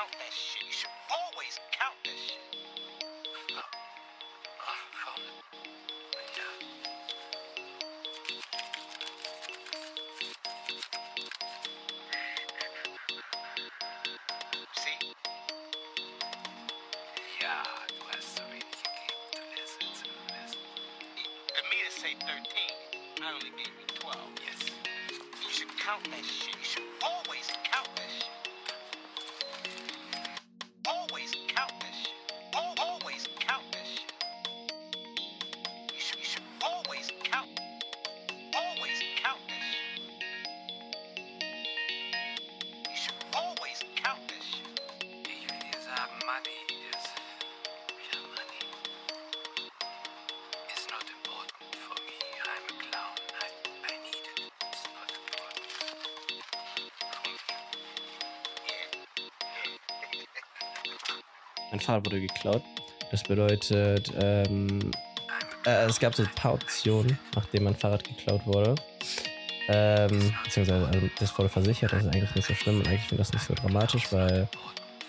count that shit. You should always count that shit. Mein Fahrrad wurde geklaut. Das bedeutet, ähm, äh, es gab so ein paar Optionen, nachdem mein Fahrrad geklaut wurde. Ähm, beziehungsweise, also das wurde versichert, das ist eigentlich nicht so schlimm und eigentlich finde das nicht so dramatisch, weil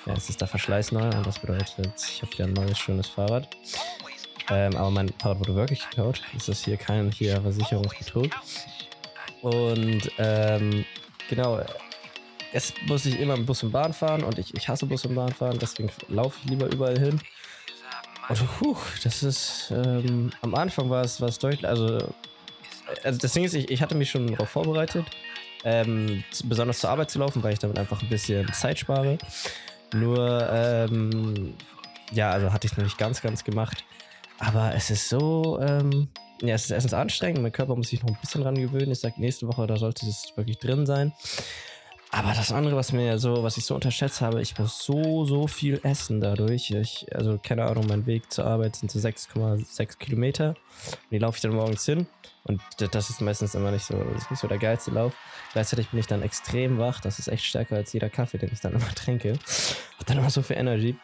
ja, es ist der Verschleiß neu und das bedeutet, ich habe wieder ein neues, schönes Fahrrad. Ähm, aber mein Fahrrad wurde wirklich geklaut. Es ist hier kein hier Versicherungsbetrug. Und ähm, genau, jetzt muss ich immer mit Bus und Bahn fahren und ich, ich hasse Bus und Bahn fahren, deswegen laufe ich lieber überall hin. Und puh, das ist, ähm, am Anfang war es, war es deutlich, also, also das Ding ist, ich, ich hatte mich schon darauf vorbereitet, ähm, besonders zur Arbeit zu laufen, weil ich damit einfach ein bisschen Zeit spare. Nur, ähm, ja, also hatte ich es noch nicht ganz, ganz gemacht. Aber es ist so, ähm, ja, es ist erstens anstrengend. Mein Körper muss sich noch ein bisschen dran gewöhnen. Ich sag, nächste Woche, da sollte es wirklich drin sein. Aber das andere, was mir so, was ich so unterschätzt habe, ich muss so, so viel essen dadurch. Ich, also, keine Ahnung, mein Weg zur Arbeit sind so 6,6 Kilometer. Und die laufe ich dann morgens hin. Und das ist meistens immer nicht so, das ist nicht so der geilste Lauf. Gleichzeitig bin ich dann extrem wach. Das ist echt stärker als jeder Kaffee, den ich dann immer trinke. Hab dann immer so viel Energy.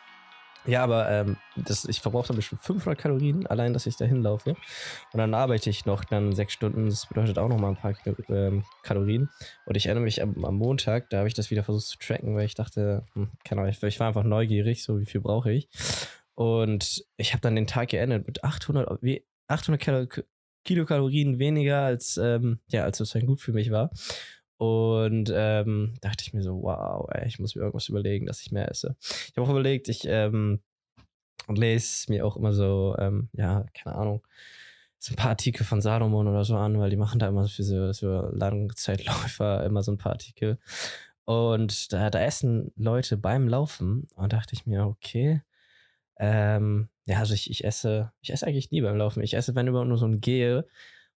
Ja, aber ähm, das, ich verbrauche dann bestimmt 500 Kalorien, allein, dass ich da hinlaufe. Und dann arbeite ich noch dann sechs Stunden. Das bedeutet auch noch mal ein paar ähm, Kalorien. Und ich erinnere mich am, am Montag, da habe ich das wieder versucht zu tracken, weil ich dachte, hm, keine Ahnung, ich, war einfach neugierig, so wie viel brauche ich. Und ich habe dann den Tag geendet mit 800, wie 800 Kalo, Kilokalorien weniger, als, ähm, ja, als sozusagen gut für mich war. Und ähm, dachte ich mir so, wow, ey, ich muss mir irgendwas überlegen, dass ich mehr esse. Ich habe auch überlegt, ich ähm, lese mir auch immer so, ähm, ja, keine Ahnung, so ein paar Artikel von Salomon oder so an, weil die machen da immer für so, so Langzeitläufer immer so ein paar Artikel. Und da, da essen Leute beim Laufen und dachte ich mir, okay, ähm, ja, also ich, ich esse, ich esse eigentlich nie beim Laufen. Ich esse, wenn überhaupt nur so ein Gel.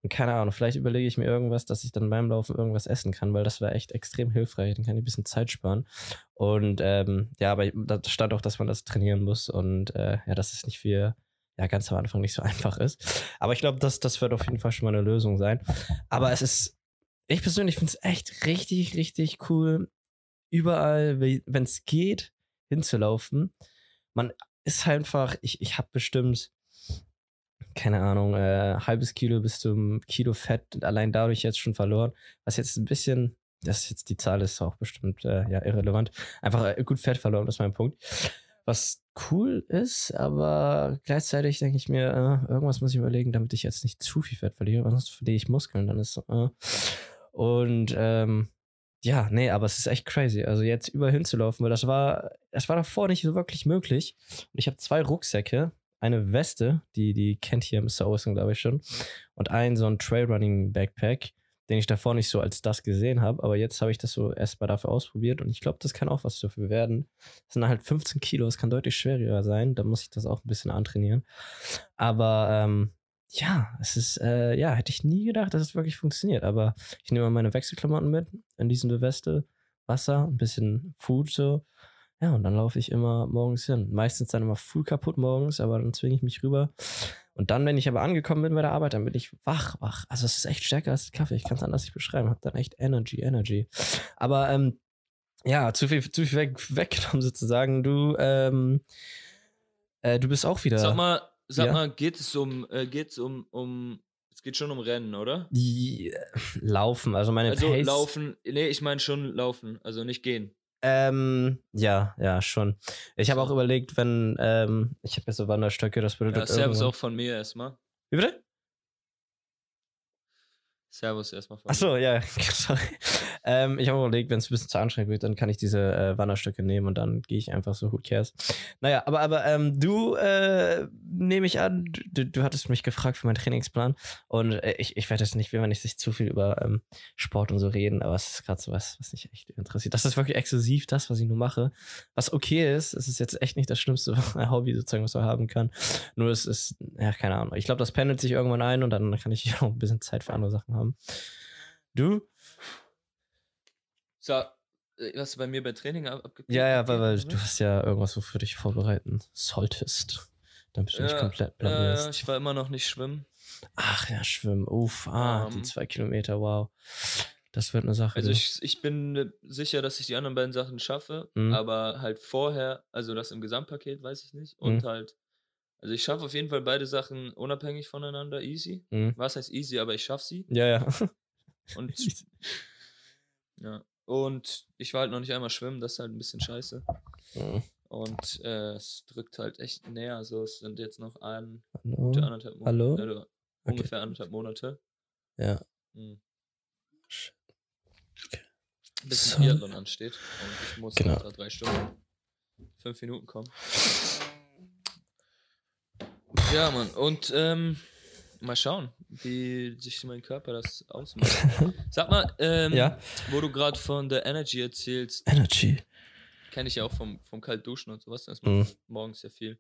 Keine Ahnung, vielleicht überlege ich mir irgendwas, dass ich dann beim Laufen irgendwas essen kann, weil das wäre echt extrem hilfreich. Dann kann ich ein bisschen Zeit sparen. Und ähm, ja, aber da stand auch, dass man das trainieren muss und äh, ja, dass es nicht für, ja, ganz am Anfang nicht so einfach ist. Aber ich glaube, das, das wird auf jeden Fall schon mal eine Lösung sein. Aber es ist, ich persönlich finde es echt richtig, richtig cool, überall, wenn es geht, hinzulaufen. Man ist einfach, ich, ich habe bestimmt, keine Ahnung, äh, halbes Kilo bis zum Kilo Fett allein dadurch jetzt schon verloren. Was jetzt ein bisschen, das ist jetzt die Zahl ist auch bestimmt äh, ja irrelevant. Einfach äh, gut Fett verloren, das ist mein Punkt. Was cool ist, aber gleichzeitig denke ich mir, äh, irgendwas muss ich überlegen, damit ich jetzt nicht zu viel Fett verliere, sonst verliere ich Muskeln, dann ist äh. Und ähm, ja, nee, aber es ist echt crazy. Also jetzt überall hinzulaufen, weil das war, das war davor nicht so wirklich möglich. Und ich habe zwei Rucksäcke, eine Weste, die, die kennt hier Mr. Olsen, glaube ich schon, und einen so ein Trailrunning Backpack, den ich davor nicht so als das gesehen habe. Aber jetzt habe ich das so erstmal dafür ausprobiert und ich glaube, das kann auch was dafür werden. Das sind halt 15 Kilo, das kann deutlich schwerer sein. Da muss ich das auch ein bisschen antrainieren. Aber ähm, ja, es ist, äh, ja, hätte ich nie gedacht, dass es wirklich funktioniert. Aber ich nehme meine Wechselklamotten mit, in diese Weste, Wasser, ein bisschen Food so. Ja, und dann laufe ich immer morgens hin. Meistens dann immer full kaputt morgens, aber dann zwinge ich mich rüber. Und dann, wenn ich aber angekommen bin bei der Arbeit, dann bin ich wach, wach. Also es ist echt stärker als Kaffee. Ich kann es anders nicht beschreiben. Hab dann echt Energy, Energy. Aber ähm, ja, zu viel, zu viel weg, weggenommen sozusagen. Du, ähm, äh, du bist auch wieder. Sag mal, sag Ja? mal, geht es um, äh, geht's um, um, es geht schon um Rennen, oder? Die, äh, laufen, also meine Also Pace. laufen, nee, ich meine schon laufen, also nicht gehen. Ähm, ja, ja, schon. Ich habe auch überlegt, wenn, ähm, ich habe ja so Wanderstöcke, das Ja, bedeutet Servus irgendwann- auch von mir erstmal. Wie bitte? Servus erstmal von Ach so, ja, sorry. Ähm, ich habe überlegt, wenn es ein bisschen zu anstrengend wird, dann kann ich diese äh, Wanderstöcke nehmen und dann gehe ich einfach so, who cares. Naja, aber, aber ähm, du, äh, nehme ich an, du, du hattest mich gefragt für meinen Trainingsplan und äh, ich, ich werde jetzt nicht, will man nicht sich zu viel über ähm, Sport und so reden, aber es ist gerade so was, was mich echt interessiert. Das ist wirklich exklusiv das, was ich nur mache. Was okay ist, es ist jetzt echt nicht das Schlimmste Hobby sozusagen, was man haben kann. Nur es ist, ja, keine Ahnung. Ich glaube, das pendelt sich irgendwann ein und dann kann ich auch ein bisschen Zeit für andere Sachen haben. Du? So, äh, was bei mir bei Training ab abge- Ja, ja, weil, weil du hast ja irgendwas, wofür du dich vorbereiten solltest. Damit du nicht komplett äh, blamierst. ich war immer noch nicht schwimmen. Ach ja, schwimmen. Uff, ah, die Ähm. zwei Kilometer, wow. Das wird eine Sache. Also du. ich, ich bin äh, sicher, dass ich die anderen beiden Sachen schaffe, Mhm. aber halt vorher, also das im Gesamtpaket weiß ich nicht. Und Mhm. halt, also ich schaffe auf jeden Fall beide Sachen unabhängig voneinander easy. Mhm. Was heißt easy, aber ich schaffe sie. Ja, ja. Und ja. Und ich war halt noch nicht einmal schwimmen, das ist halt ein bisschen scheiße. Mhm. Und äh, es drückt halt echt näher. Also es sind jetzt noch ein, anderthalb Monate. Hallo? Oder ungefähr anderthalb Monate. Ja. Mhm. Shit. Bis So. ein Triathlon ansteht. Und ich muss Genau. nach drei Stunden, fünf Minuten kommen. Ja, Mann. Und ähm, mal schauen, wie sich mein Körper das ausmacht. Sag mal, ähm, Ja. wo du gerade von der Energy erzählst, Energy. kenne ich ja auch vom, vom Kaltduschen und sowas. Das Mhm. macht morgens sehr viel.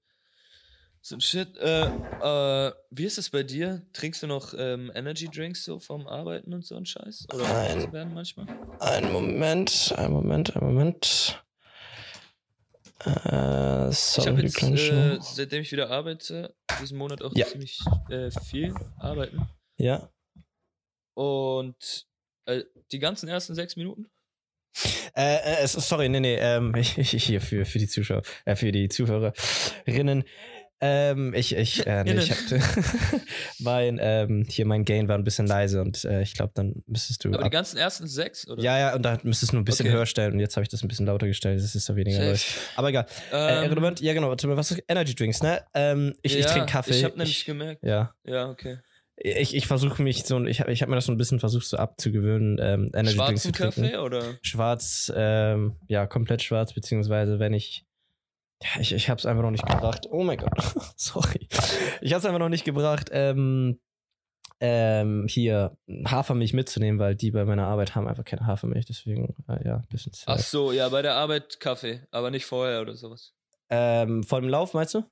So ein Shit. Äh, äh, wie ist es bei dir? Trinkst du noch ähm, Energy Drinks so vom Arbeiten und so ein Scheiß? Oder Nein. so werden manchmal? Einen Moment, einen Moment, einen Moment. Äh, Ich sorry, habe die jetzt, äh, seitdem ich wieder arbeite, diesen Monat auch Ja. ziemlich äh, viel arbeiten. Ja. Und äh, die ganzen ersten sechs Minuten? Äh, äh, sorry, nee, nee, ähm, ich, ich, hier für, für die Zuschauer, äh, für die Zuhörerinnen. Ähm, ich, ich, äh, nee, ich hatte, mein, ähm, hier mein Gain war ein bisschen leise und äh, ich glaube, dann müsstest du. Aber die ganzen ersten sechs? Oder? ja, ja, und da müsstest du nur ein bisschen Okay. höher stellen und jetzt habe ich das ein bisschen lauter gestellt, das ist so weniger Safe. Aber egal. äh, Ähm, irrelevant, ja, genau, warte mal, was ist Energy Drinks, ne? Ähm, ich, ich ja, trinke Kaffee. Ich habe nämlich ich, gemerkt. ja. Ja, okay. Ich, ich versuche mich so, ich habe ich hab mir das so ein bisschen versucht, so abzugewöhnen, ähm, Energy Drinks zu Schwarzen trinken. Kaffee oder? Schwarz, ähm, ja, komplett schwarz, beziehungsweise wenn ich. Ja, ich, ich hab's einfach noch nicht gebracht. Oh mein Gott, sorry. Ich hab's einfach noch nicht gebracht, ähm, ähm, hier Hafermilch mitzunehmen, weil die bei meiner Arbeit haben einfach keine Hafermilch, deswegen, äh, ja, ein bisschen Ach sad. so, ja, bei der Arbeit Kaffee, aber nicht vorher oder sowas. Ähm, vor dem Lauf, meinst du?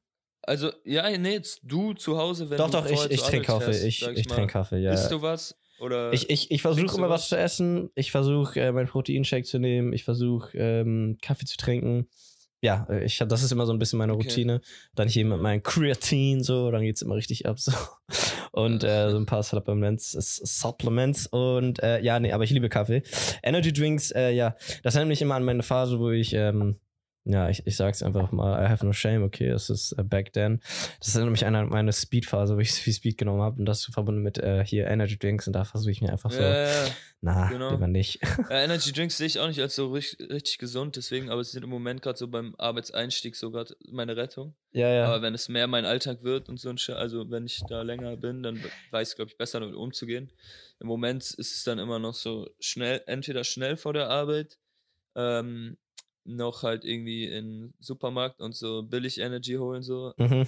Also, ja, nee, jetzt du zu Hause, wenn doch, du doch, ich, vorher ich zur trinke Kaffee. fährst, Ich, ich mal. trinke Kaffee, ja. Isst du was? Oder Ich, ich, ich versuche immer was was? zu essen. Ich versuche, äh, meinen Proteinshake zu nehmen. Ich versuche, ähm, Kaffee zu trinken. Ja, äh, ich, das ist immer so ein bisschen meine Okay. Routine. Dann hier mit meinem Kreatin, so, dann geht's immer richtig ab, so. Und äh, so ein paar Supplements, S- Supplements und äh, ja, nee, aber ich liebe Kaffee. Energy Drinks, äh, ja, das erinnert mich immer an meine Phase, wo ich, ähm, ja, ich, ich sag's einfach mal, I have no shame, okay, es ist äh, back then. Das erinnert mich an meine Speed-Phase, wo ich so viel Speed genommen habe und das verbunden mit äh, hier Energy Drinks und da versuche ich mir einfach so, Ja, ja, na, genau. lieber nicht. ja, Energy Drinks sehe ich auch nicht als so richtig, richtig gesund, deswegen, aber sie sind im Moment gerade so beim Arbeitseinstieg so gerade meine Rettung. ja, ja. Aber wenn es mehr mein Alltag wird und so ein Sch also wenn ich da länger bin, dann weiß ich, glaube ich, besser damit umzugehen. Im Moment ist es dann immer noch so schnell, entweder schnell vor der Arbeit, ähm, noch halt irgendwie in Supermarkt und so billig Energy holen, so. Mhm.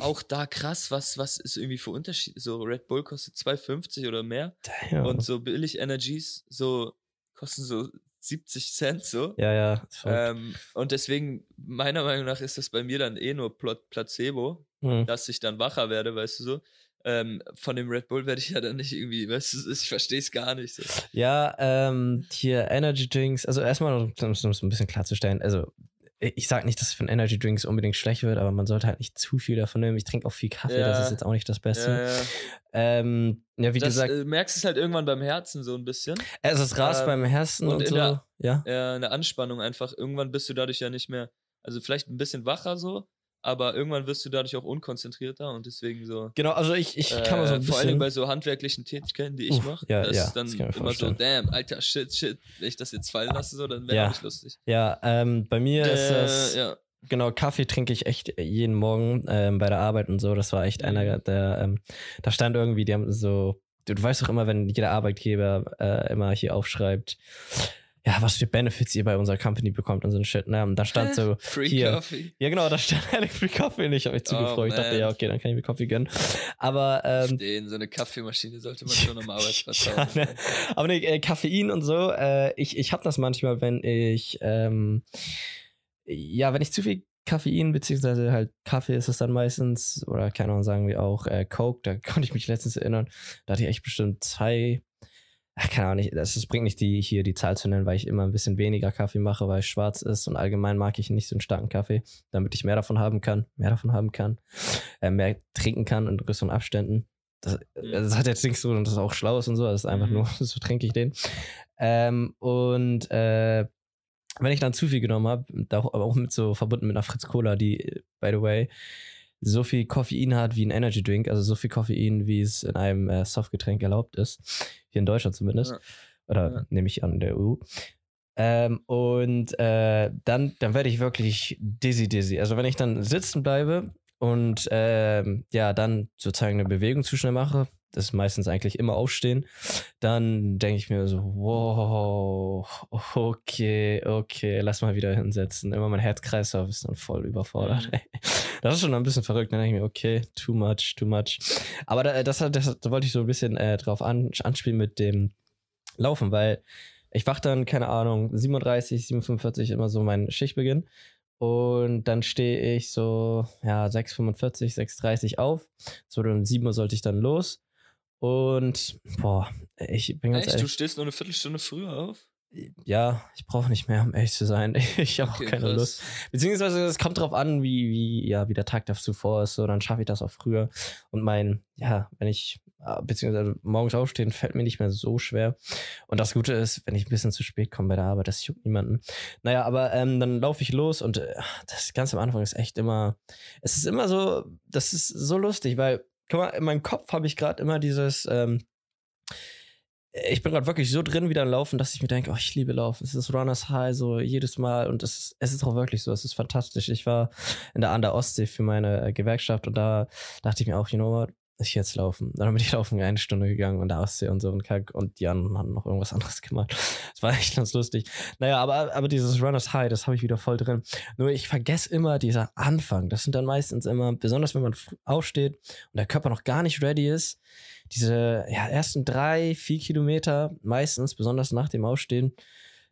Auch da krass, was, was ist irgendwie für Unterschied? So Red Bull kostet 2,50 oder mehr Damn. und so billig Energies so kosten so 70 Cent so. ja, ja. Ähm, und deswegen, meiner Meinung nach, ist das bei mir dann eh nur Pla Placebo, Mhm. dass ich dann wacher werde, weißt du so. Ähm, von dem Red Bull werde ich ja dann nicht irgendwie, weißt du, ich verstehe es gar nicht. So. Ja, ähm, hier Energy Drinks, also erstmal, um es es ein bisschen klarzustellen, also ich sag nicht, dass es von Energy Drinks unbedingt schlecht wird, aber man sollte halt nicht zu viel davon nehmen. Ich trinke auch viel Kaffee, das Ja. ist jetzt auch nicht das Beste. Ja, ja. Ähm, ja, wie das, gesagt, äh, merkst es halt irgendwann beim Herzen so ein bisschen. es ist Ras ähm, beim Herzen und und, so. der- ja. Äh, eine Anspannung einfach. Irgendwann bist du dadurch ja nicht mehr, also vielleicht ein bisschen wacher so, aber irgendwann wirst du dadurch auch unkonzentrierter und deswegen so. Genau, also ich, ich kann mal so äh, ein vor bisschen. Dingen bei so handwerklichen Tätigkeiten, die ich mache, ja, das ja, ist dann das immer so, vorstellen. damn, alter Shit, shit, wenn ich das jetzt fallen lasse, so, dann wäre Ja. nicht lustig. Ja, ähm, bei mir ist das. Äh, ja. Genau, Kaffee trinke ich echt jeden Morgen ähm, bei der Arbeit und so. Das war echt einer der, ähm, da stand irgendwie, die haben so, du, du weißt doch immer, wenn jeder Arbeitgeber äh, immer hier aufschreibt, ja, was für Benefits ihr bei unserer Company bekommt und so ein Shit. Ne? Und da stand so, Free hier. Coffee. ja genau, da stand Ehrlich Free Coffee und ich habe mich Oh, zugefreut. ich dachte, ja, okay, dann kann ich mir Kaffee gönnen. Aber ähm, Stehen, so eine Kaffeemaschine sollte man schon am Arbeitsplatz ja, haben. ne? Aber nee, äh, Koffein und so, äh, ich, ich habe das manchmal, wenn ich, ähm, ja, wenn ich zu viel Koffein, beziehungsweise halt Kaffee ist es dann meistens, oder keine Ahnung, sagen wir auch äh, Coke, da konnte ich mich letztens erinnern, da hatte ich echt bestimmt zwei, ach, keine Ahnung, das, das bringt nicht die, hier die Zahl zu nennen, weil ich immer ein bisschen weniger Kaffee mache, weil es schwarz ist und allgemein mag ich nicht so einen starken Kaffee, damit ich mehr davon haben kann, mehr davon haben kann, äh, mehr trinken kann in größeren Abständen. Das, das hat jetzt nichts so, und das ist auch schlau ist und so, das ist einfach Mhm. nur, so trinke ich den. Ähm, und äh, wenn ich dann zu viel genommen habe, aber auch mit so verbunden mit einer Fritz Cola, die, by the way, so viel Koffein hat wie ein Energy Drink, also so viel Koffein, wie es in einem äh, Softgetränk erlaubt ist, hier in Deutschland zumindest, Ja. oder Ja. nehme ich an, in der EU. Ähm, und äh, dann, dann werde ich wirklich dizzy, dizzy. Also wenn ich dann sitzen bleibe und ähm, ja, dann sozusagen eine Bewegung zu schnell mache, das ist meistens eigentlich immer aufstehen, dann denke ich mir so, wow, okay, okay, lass mal wieder hinsetzen. Immer mein Herzkreislauf ist dann voll überfordert. Mhm. Das ist schon ein bisschen verrückt. Dann denke ich mir, okay, too much, too much. Aber da, das, das, da wollte ich so ein bisschen äh, drauf an, anspielen mit dem Laufen, weil ich wach dann, keine Ahnung, 37, 47 immer so mein Schichtbeginn. Und dann stehe ich so, ja, 6,45, 6,30 auf. So um 7 Uhr sollte ich dann los. Und, boah, ich bin ganz Echt, du ehrlich, stehst nur eine Viertelstunde früher auf? ja, ich brauche nicht mehr, um ehrlich zu sein. Ich habe Okay, auch keine krass. Lust. Beziehungsweise es kommt drauf an, wie, wie, ja, wie der Tag zuvor ist. So, dann schaffe ich das auch früher. Und mein, ja, wenn ich, beziehungsweise morgens aufstehen, fällt mir nicht mehr so schwer. Und das Gute ist, wenn ich ein bisschen zu spät komme bei der Arbeit, das juckt niemanden. Naja, aber ähm, dann laufe ich los und äh, das ganz am Anfang ist echt immer, es ist immer so, das ist so lustig, weil, guck mal, in meinem Kopf habe ich gerade immer dieses, ähm, ich bin gerade wirklich so drin wieder im Laufen, dass ich mir denke, oh, ich liebe Laufen. Es ist Runners High, so jedes Mal. Und es, ist- es ist auch wirklich so. Es ist fantastisch. Ich war in der An der Ostsee für meine äh, Gewerkschaft und da dachte ich mir auch, you know what? Ich jetzt laufen. Dann bin ich laufen eine Stunde gegangen in der Ostsee und so und Kack und die anderen haben noch irgendwas anderes gemacht. Das war echt ganz lustig. Naja, aber, aber dieses Runners High, das habe ich wieder voll drin. Nur ich vergesse immer dieser Anfang. Das sind dann meistens immer, besonders wenn man aufsteht und der Körper noch gar nicht ready ist, diese ja, ersten drei, vier Kilometer, meistens, besonders nach dem Aufstehen,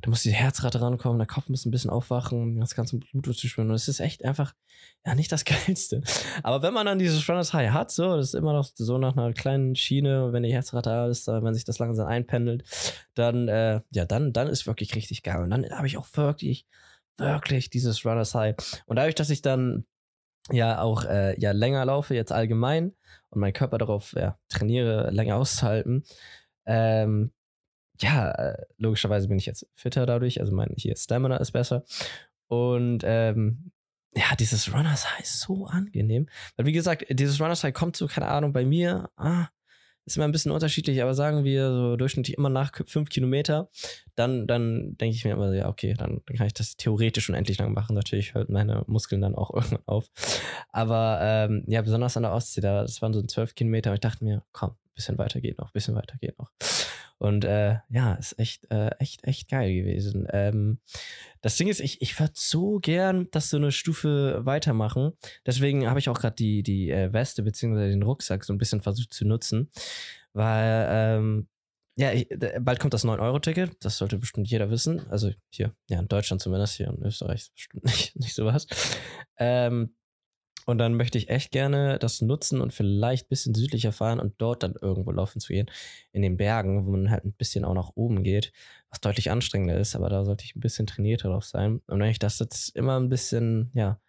da muss die Herzrate rankommen, der Kopf muss ein bisschen aufwachen, das ganze Blut zu spüren. Und es ist echt einfach, ja, nicht das Geilste. Aber wenn man dann dieses Runners High hat, so, das ist immer noch so nach einer kleinen Schiene, wenn die Herzrate da ist, äh, wenn sich das langsam einpendelt, dann, äh, ja, dann, dann ist wirklich richtig geil. Und dann habe ich auch wirklich, wirklich dieses Runners High. Und dadurch, dass ich dann ja auch äh, ja länger laufe, jetzt allgemein, und meinen Körper darauf ja, trainiere, länger auszuhalten, ähm, ja, äh, logischerweise bin ich jetzt fitter dadurch, also mein hier Stamina ist besser. Und ähm, ja, dieses Runners High ist so angenehm. Weil wie gesagt, dieses Runners High kommt so, keine Ahnung, bei mir, ah, ist immer ein bisschen unterschiedlich, aber sagen wir so durchschnittlich immer nach fünf Kilometer, dann, dann denke ich mir immer, so, ja, okay, dann, dann kann ich das theoretisch unendlich lang machen. Natürlich hört meine Muskeln dann auch irgendwann auf. Aber ähm, ja, besonders an der Ostsee, da, das waren so zwölf Kilometer und ich dachte mir, komm, bisschen weiter geht noch, bisschen weiter geht noch. Und äh, ja, ist echt, äh, echt, echt geil gewesen. Ähm, das Ding ist, ich, ich würde so gern das so eine Stufe weitermachen. Deswegen habe ich auch gerade die, die äh, Weste beziehungsweise den Rucksack so ein bisschen versucht zu nutzen. Weil, ähm, ja, ich, bald kommt das 9-Euro-Ticket. Das sollte bestimmt jeder wissen. Also hier, ja, in Deutschland zumindest, hier in Österreich bestimmt nicht, nicht sowas. Ähm, und dann möchte ich echt gerne das nutzen und vielleicht ein bisschen südlicher fahren und dort dann irgendwo laufen zu gehen. In den Bergen, wo man halt ein bisschen auch nach oben geht, was deutlich anstrengender ist, aber da sollte ich ein bisschen trainierter drauf sein. Und wenn ich das jetzt immer ein bisschen, ja,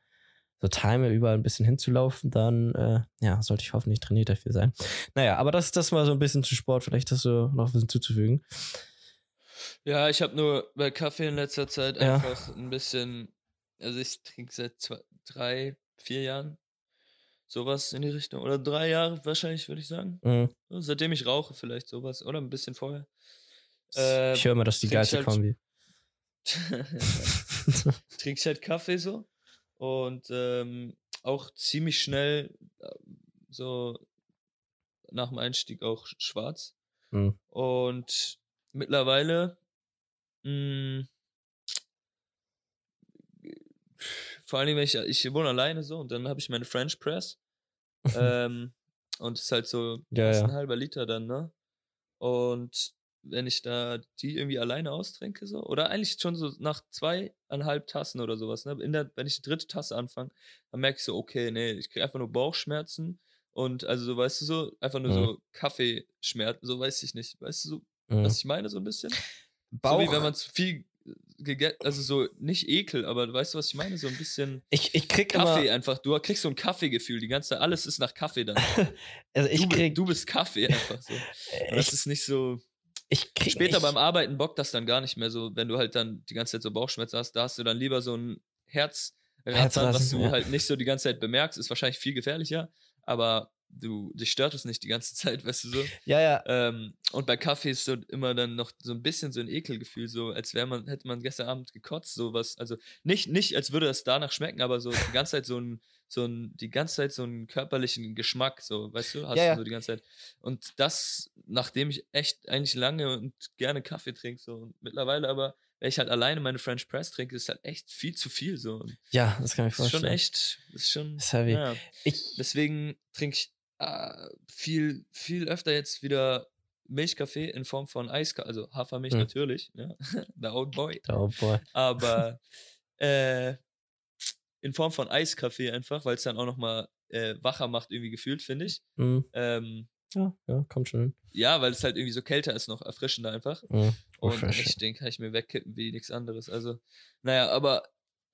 so time, überall ein bisschen hinzulaufen, dann, äh, ja, sollte ich hoffentlich trainiert dafür sein. Naja, aber das, das mal so ein bisschen zu Sport, vielleicht hast du noch ein bisschen zuzufügen. Ja, ich habe nur bei Kaffee in letzter Zeit Ja. einfach ein bisschen, also ich trinke seit zwei, drei, vier Jahren. Sowas in die Richtung. Oder drei Jahre wahrscheinlich, würde ich sagen. Mhm. Seitdem ich rauche, vielleicht sowas. Oder ein bisschen vorher. Äh, ich höre immer, das ist die geilste halt- Kombi. trinke ich halt Kaffee so. Und ähm, auch ziemlich schnell, äh, so nach dem Einstieg auch sch- schwarz. Mhm. Und mittlerweile, mh, vor allem, wenn ich, ich wohne alleine so und dann habe ich meine French Press. ähm, und es ist halt so Ja, ja. ein halber Liter dann, ne? Und wenn ich da die irgendwie alleine austrinke, so, oder eigentlich schon so nach zweieinhalb Tassen oder sowas, ne? In der, wenn ich die dritte Tasse anfange, dann merke ich so, okay, nee, ich kriege einfach nur Bauchschmerzen und also so, weißt du so, einfach nur Mhm. so Kaffeeschmerzen, so weiß ich nicht. Weißt du so, Mhm. was ich meine, so ein bisschen? Bauch, So wie wenn man zu viel also so nicht Ekel, aber weißt du, was ich meine? So ein bisschen ich, ich krieg Kaffee immer, einfach. Du kriegst so ein Kaffeegefühl, die ganze Zeit, alles ist nach Kaffee dann. also ich du, krieg, du bist Kaffee einfach so. Und das ich, ist nicht so. ich krieg Später ich, beim Arbeiten bockt das dann gar nicht mehr so, wenn du halt dann die ganze Zeit so Bauchschmerzen hast, da hast du dann lieber so ein Herz, was Herzrasen, du ja. halt nicht so die ganze Zeit bemerkst, ist wahrscheinlich viel gefährlicher, aber du, dich stört es nicht die ganze Zeit, weißt du so. Ja, ja, Ähm, und bei Kaffee ist so immer dann noch so ein bisschen so ein Ekelgefühl, so als wäre man, hätte man gestern Abend gekotzt, sowas. Also nicht, nicht, als würde das danach schmecken, aber so die ganze Zeit so ein, so ein, die ganze Zeit so einen körperlichen Geschmack, so, weißt du, hast Ja, du ja. so die ganze Zeit. Und das, nachdem ich echt eigentlich lange und gerne Kaffee trinke, so, und mittlerweile aber, wenn ich halt alleine meine French Press trinke, ist halt echt viel zu viel, so. Und ja, das kann ich das ist schon vorstellen. echt, das ist schon, ist heavy. ja. Ich, Deswegen trinke ich äh, viel, viel öfter jetzt wieder Milchkaffee in Form von Eiskaffee, also Hafermilch Hm. natürlich, ja. the old boy. oh boy. Aber äh, in Form von Eiskaffee einfach, weil es dann auch nochmal äh, wacher macht, irgendwie gefühlt, finde ich. Mhm. Ähm, Ja, ja, kommt schon hin. ja, weil es halt irgendwie so kälter ist, noch erfrischender einfach. Mhm. Und echt, den kann ich mir wegkippen wie nichts anderes. Also, naja, aber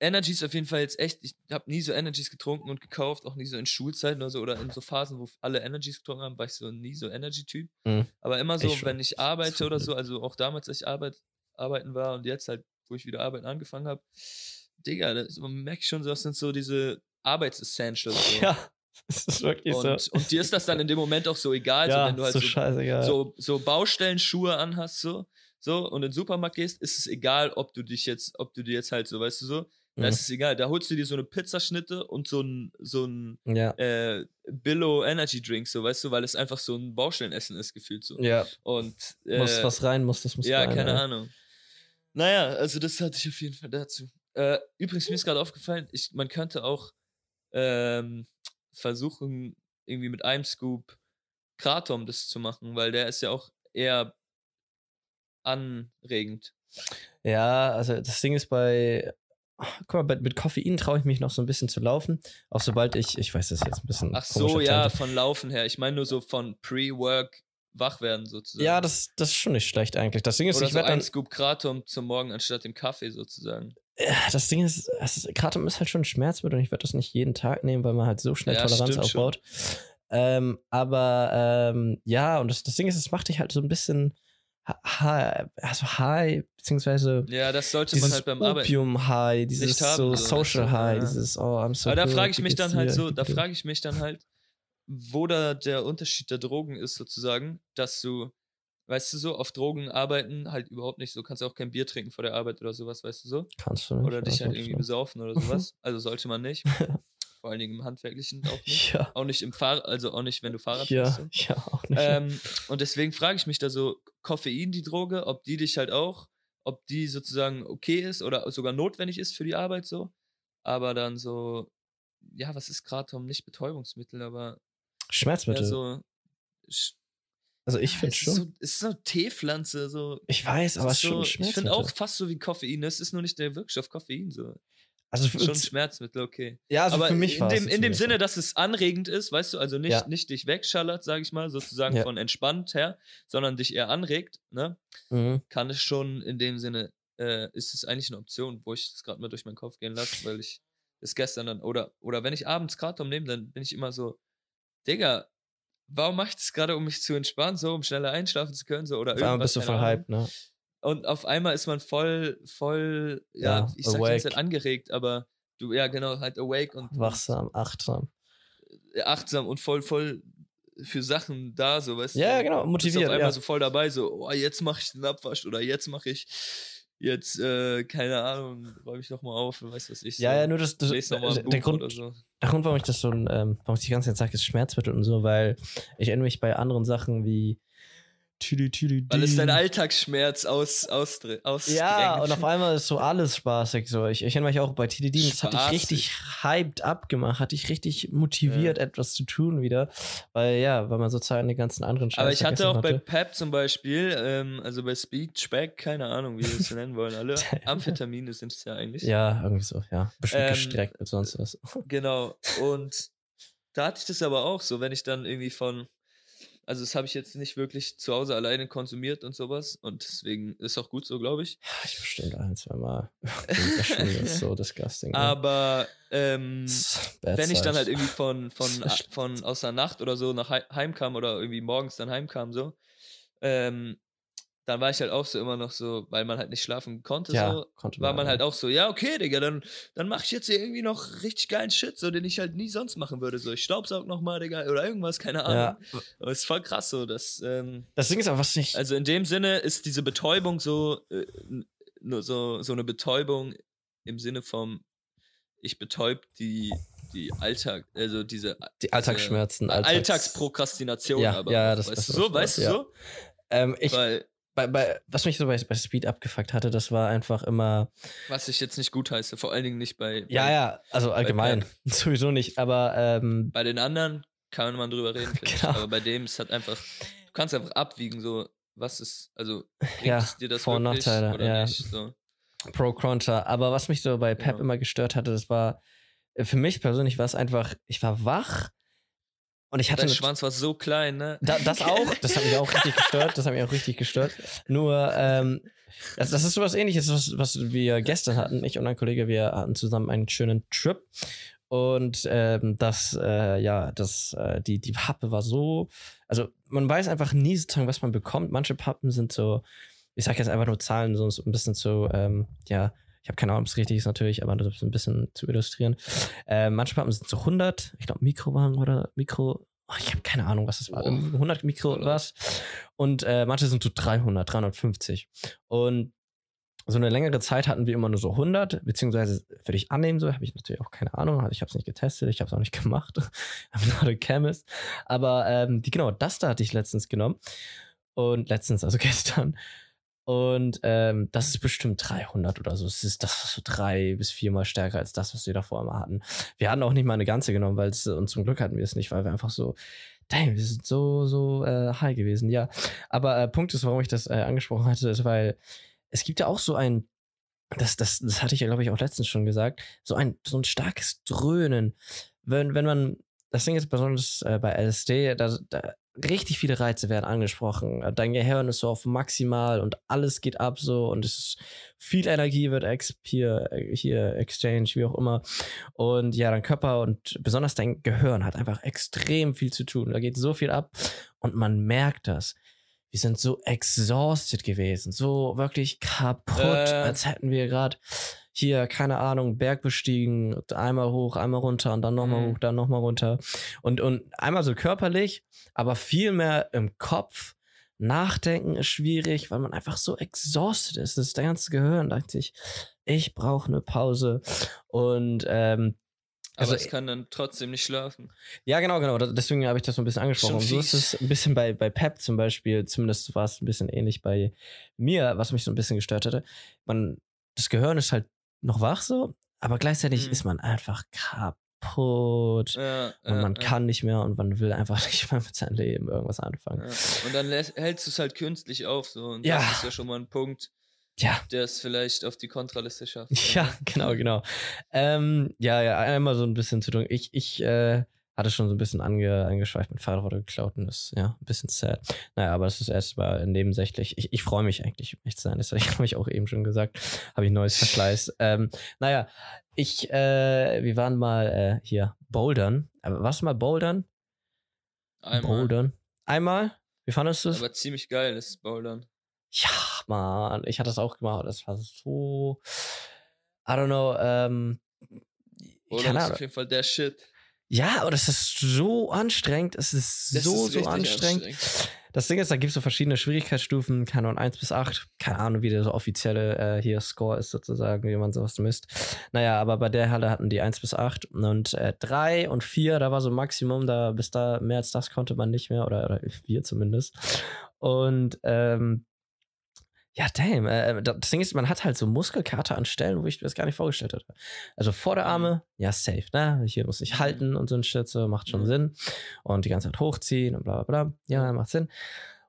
Energy ist auf jeden Fall jetzt echt, ich habe nie so Energies getrunken und gekauft, auch nie so in Schulzeiten oder so, oder in so Phasen, wo alle Energies getrunken haben, war ich so nie so Energy-Typ. Mhm. Aber immer so, schon. wenn ich arbeite So oder so, also auch damals, als ich arbeit, arbeiten war und jetzt halt, wo ich wieder arbeiten angefangen habe, Digga, das, man merkt schon, so, das sind so diese Arbeitsessentials. So. Ja, das ist wirklich Und, so. und dir ist das dann in dem Moment auch so egal, so, ja, wenn du halt so so so, so Baustellenschuhe anhast, so, so, und in den Supermarkt gehst, ist es egal, ob du dich jetzt, ob du dir jetzt halt so, weißt du so, da Mhm. ist es egal. Da holst du dir so eine Pizzaschnitte und so ein, so ein ja, äh, Billo Energy Drink, so, weißt du, weil es einfach so ein Baustellenessen ist, gefühlt so. ja, Und äh, muss was rein, muss das muss ja, rein. keine ja. Ahnung. Naja, also das hatte ich auf jeden Fall dazu. Äh, übrigens, mir ist gerade aufgefallen, ich, man könnte auch ähm, versuchen, irgendwie mit einem Scoop Kratom das zu machen, weil der ist ja auch eher anregend. Ja, also das Ding ist bei, guck mal, mit Koffein traue ich mich noch so ein bisschen zu laufen. Auch sobald ich, ich weiß, das jetzt ein bisschen. Ach so, ja, Tangent. von Laufen her. Ich meine nur so von Pre-Work wach werden sozusagen. Ja, das, das ist schon nicht schlecht eigentlich. Das Ding ist, Oder ich so werde ein dann. Scoop Kratom zum Morgen anstatt dem Kaffee sozusagen. Ja, Das Ding ist, ist Kratom ist halt schon ein Schmerzmittel und ich werde das nicht jeden Tag nehmen, weil man halt so schnell Ja, Toleranz aufbaut. Ähm, aber ähm, ja, und das, das Ding ist, es macht dich halt so ein bisschen high, also high, beziehungsweise Ja, das sollte man dieses halt beim Arbeiten. Opium-High, dieses nicht haben, so so, Social du, High, ja. dieses, oh, I'm so Aber da frage ich mich dann halt so, da frage ich mich dann halt, wo da der Unterschied der Drogen ist sozusagen, dass du, weißt du so, auf Drogen arbeiten halt überhaupt nicht so, kannst auch kein Bier trinken vor der Arbeit oder sowas, weißt du so, Kannst du nicht. oder dich halt irgendwie besaufen oder sowas, also sollte man nicht, vor allen Dingen im Handwerklichen auch nicht, Ja, auch nicht im Fahr also auch nicht, wenn du Fahrrad ja, fährst. so. ja, auch nicht. Ähm, und deswegen frage ich mich da so, Koffein, die Droge, ob die dich halt auch, ob die sozusagen okay ist oder sogar notwendig ist für die Arbeit so. Aber dann so, ja, was ist Kratom? Nicht Betäubungsmittel, aber Schmerzmittel. so. sch- also ich finde es schon. Ist so, es ist so Teepflanze, so. ich weiß, aber es ist so, schon ein ich finde auch fast so wie Koffein. Es ist nur nicht der Wirkstoff Koffein, so. Also für, Schon Schmerzmittel, okay. ja, also aber für mich in dem, in dem Sinne, dass es anregend ist, weißt du, also nicht, Ja. nicht dich wegschallert, sage ich mal, sozusagen Ja. von entspannt her, sondern dich eher anregt, ne? Mhm. kann es schon in dem Sinne, äh, ist es eigentlich eine Option, wo ich es gerade mal durch meinen Kopf gehen lasse, weil ich es gestern dann, oder, oder wenn ich abends Kratom nehme, dann bin ich immer so, Digga, warum mach ich das gerade, um mich zu entspannen, so, um schneller einschlafen zu können, so, oder irgendwas, bist du hyped, ne? Und auf einmal ist man voll, voll, ja, Ja, ich sag awake. Zeit angeregt, aber du, ja, genau, halt awake und, Wachsam, achtsam. achtsam und voll, voll für Sachen da, so, weißt du? Ja, genau, bist auf motiviert. einmal Ja. so voll dabei, so, oh, jetzt mache ich den Abwasch oder jetzt mache ich jetzt, äh, keine Ahnung, räume ich nochmal auf, weißt du, was ich so. Ja, ja, nur das, das noch mal der, der Grund, so. der Grund, warum ich das so, ähm, warum ich die ganze Zeit sage, ist Schmerzmittel und so, weil ich erinnere mich bei anderen Sachen wie Tüdü, tüdü, Weil es dein Alltagsschmerz aus, ausdrängt. Ja, und auf einmal ist so alles spaßig. So. Ich, ich erinnere mich auch bei TDD, das hatte ich richtig hyped abgemacht, hatte ich richtig motiviert, etwas zu tun wieder. Weil ja, weil man sozusagen den ganzen anderen Scheiß Aber ich hatte auch bei Pep zum Beispiel, ähm, also bei Speed, Speck, keine Ahnung, wie wir es nennen wollen, alle. Amphetamine sind es ja eigentlich. Ja, irgendwie so, ja. Bestimmt Ähm, gestreckt mit sonst was. Genau. Und da hatte ich das aber auch so, wenn ich dann irgendwie von, also das habe ich jetzt nicht wirklich zu Hause alleine konsumiert und sowas. Und deswegen ist auch gut so, glaube ich. Ich bestimmt ein, zwei Mal. Das stimmt, das ist so disgusting. ne? Aber ähm, wenn ich dann halt irgendwie von, von, von aus der Nacht oder so nach Hei- heimkam oder irgendwie morgens dann heimkam, so, ähm, dann war ich halt auch so immer noch so, weil man halt nicht schlafen konnte, ja, so, konnte war man halt auch so, ja, okay, Digga, dann, dann mach ich jetzt hier irgendwie noch richtig geilen Shit, so, den ich halt nie sonst machen würde. So, ich staubsaug noch mal, Digga, oder irgendwas, keine Ahnung. Ja, Aber ist voll krass so, dass, ähm, das Ding ist aber, was nicht. also in dem Sinne ist diese Betäubung so, äh, nur so, so eine Betäubung im Sinne vom, ich betäub die, die Alltag, also diese die Alltagsschmerzen. diese Alltags- Alltagsprokrastination, Ja, aber ja, das- weißt du ist so, weißt du ja. so? Ähm, ich, Weil, bei, bei, was mich so bei, bei Speed abgefuckt hatte, das war einfach immer. was ich jetzt nicht gut heiße, vor allen Dingen nicht bei, Ja, bei, ja, also allgemein. Sowieso nicht, aber ähm, bei den anderen kann man drüber reden. Genau. aber bei dem ist halt einfach, du kannst einfach abwiegen, so, was ist, also, bringt Ja, es dir das Vor- und Nachteile, oder ja. nicht, so. Pro Contra. Aber was mich so bei Pep Genau. immer gestört hatte, das war, äh, für mich persönlich war es einfach, ich war wach und ich hatte. Dein Schwanz war so klein, ne? Da, das auch, das hat mich auch richtig gestört, das hat mich auch richtig gestört. Nur, ähm, das, das ist sowas ähnliches, was, was wir gestern hatten. Ich und ein Kollege, wir hatten zusammen einen schönen Trip. Und ähm, das, äh, ja, das, äh, die, die Pappe war so, also man weiß einfach nie sozusagen, was man bekommt. Manche Pappen sind so, ich sag jetzt einfach nur Zahlen, so so ein bisschen zu, ähm, ja, ich habe keine Ahnung, ob es richtig ist natürlich, aber das ist ein bisschen zu illustrieren. Äh, manche Pappen sind so 100, ich glaube Mikrowagen oder Mikro, oh, ich habe keine Ahnung, was das war. Boah. Irgendwie 100 Mikro Voll was. Und äh, manche sind so 300, 350. Und so eine längere Zeit hatten wir immer nur so 100, beziehungsweise würde ich annehmen, so habe ich natürlich auch keine Ahnung, ich habe es nicht getestet, ich habe es auch nicht gemacht. I'm not a chemist. Aber ähm, die, genau, das da hatte ich letztens genommen. Und letztens, also gestern. Und ähm, das ist bestimmt 300 oder so. Es ist das ist so drei bis viermal stärker als das, was wir davor immer hatten. Wir hatten auch nicht mal eine ganze genommen, weil es, und zum Glück hatten wir es nicht, weil wir einfach so, damn, wir sind so, so äh, high gewesen, ja. Aber äh, Punkt ist, warum ich das äh, angesprochen hatte, ist, weil es gibt ja auch so ein, das, das, das hatte ich ja, glaube ich, auch letztens schon gesagt, so ein, so ein starkes Dröhnen. Wenn, wenn man, das Ding ist besonders äh, bei LSD, da, da richtig viele Reize werden angesprochen. Äh, Dein Gehirn ist so auf maximal und alles geht ab so und es ist viel Energie wird hier, äh, hier exchange, wie auch immer. Und ja, dein Körper und besonders dein Gehirn hat einfach extrem viel zu tun. Da geht so viel ab und man merkt das. Wir sind so exhausted gewesen, so wirklich kaputt, Äh. als hätten wir gerade hier, keine Ahnung, Berg bestiegen, einmal hoch, einmal runter und dann nochmal Mhm. hoch, dann nochmal runter. Und, und einmal so körperlich, aber viel mehr im Kopf. Nachdenken ist schwierig, weil man einfach so exhausted ist. Das ist der ganze Gehirn, dachte ich, ich brauche eine Pause. Und ähm, Aber Also, es kann dann trotzdem nicht schlafen. ja, genau, genau. Deswegen habe ich das so ein bisschen angesprochen. Und so ist es ein bisschen bei, bei Pep zum Beispiel, zumindest war es ein bisschen ähnlich bei mir, was mich so ein bisschen gestört hatte. Man, das Gehirn ist halt noch wach so, aber gleichzeitig Mhm. ist man einfach kaputt. Ja, und ja, man ja, kann nicht mehr und man will einfach nicht mehr mit seinem Leben irgendwas anfangen. Und dann hältst du es halt künstlich auf. So. Und Ja. das ist ja schon mal ein Punkt, Ja, der es vielleicht auf die Kontraliste schafft. Ja, genau, genau. Ähm, ja, ja, einmal so ein bisschen zu tun. Ich, ich äh, hatte schon so ein bisschen ange, angeschweift mit Fahrrad geklaut und das ist ja ein bisschen sad. Naja, aber das ist erstmal nebensächlich. Ich, ich freue mich eigentlich, um echt zu sein. Das habe ich, auch eben schon gesagt. Habe ich neues Verschleiß. ähm, naja, ich, äh, wir waren mal äh, hier bouldern. Aber warst du mal bouldern? Einmal. Bouldern. Einmal? Wie fandest du es? Aber ziemlich geil ist Bouldern. Ja, Mann, ich hatte das auch gemacht. Das war so. I don't know. Ähm, Oder das ist auf jeden Fall der Shit. Ja, aber das ist so anstrengend. Es ist Das so, ist so richtig anstrengend. Das Ding ist, da gibt es so verschiedene Schwierigkeitsstufen, keine Ahnung, 1 bis 8. Keine Ahnung, wie der so offizielle äh, hier Score ist, sozusagen, wie man sowas misst. Naja, aber bei der Halle hatten die 1 bis 8 und äh, 3 und 4, da war so Maximum, da bis da mehr als das konnte man nicht mehr, oder, oder wir zumindest. Und ähm, ja, damn. Äh, das Ding ist, man hat halt so Muskelkater an Stellen, wo ich mir das gar nicht vorgestellt hatte. Also Vorderarme, ja, safe, ne? Hier muss ich Mhm. halten und so ein Shit, so macht schon Mhm. Sinn. Und die ganze Zeit hochziehen und bla bla bla. Ja, macht Sinn.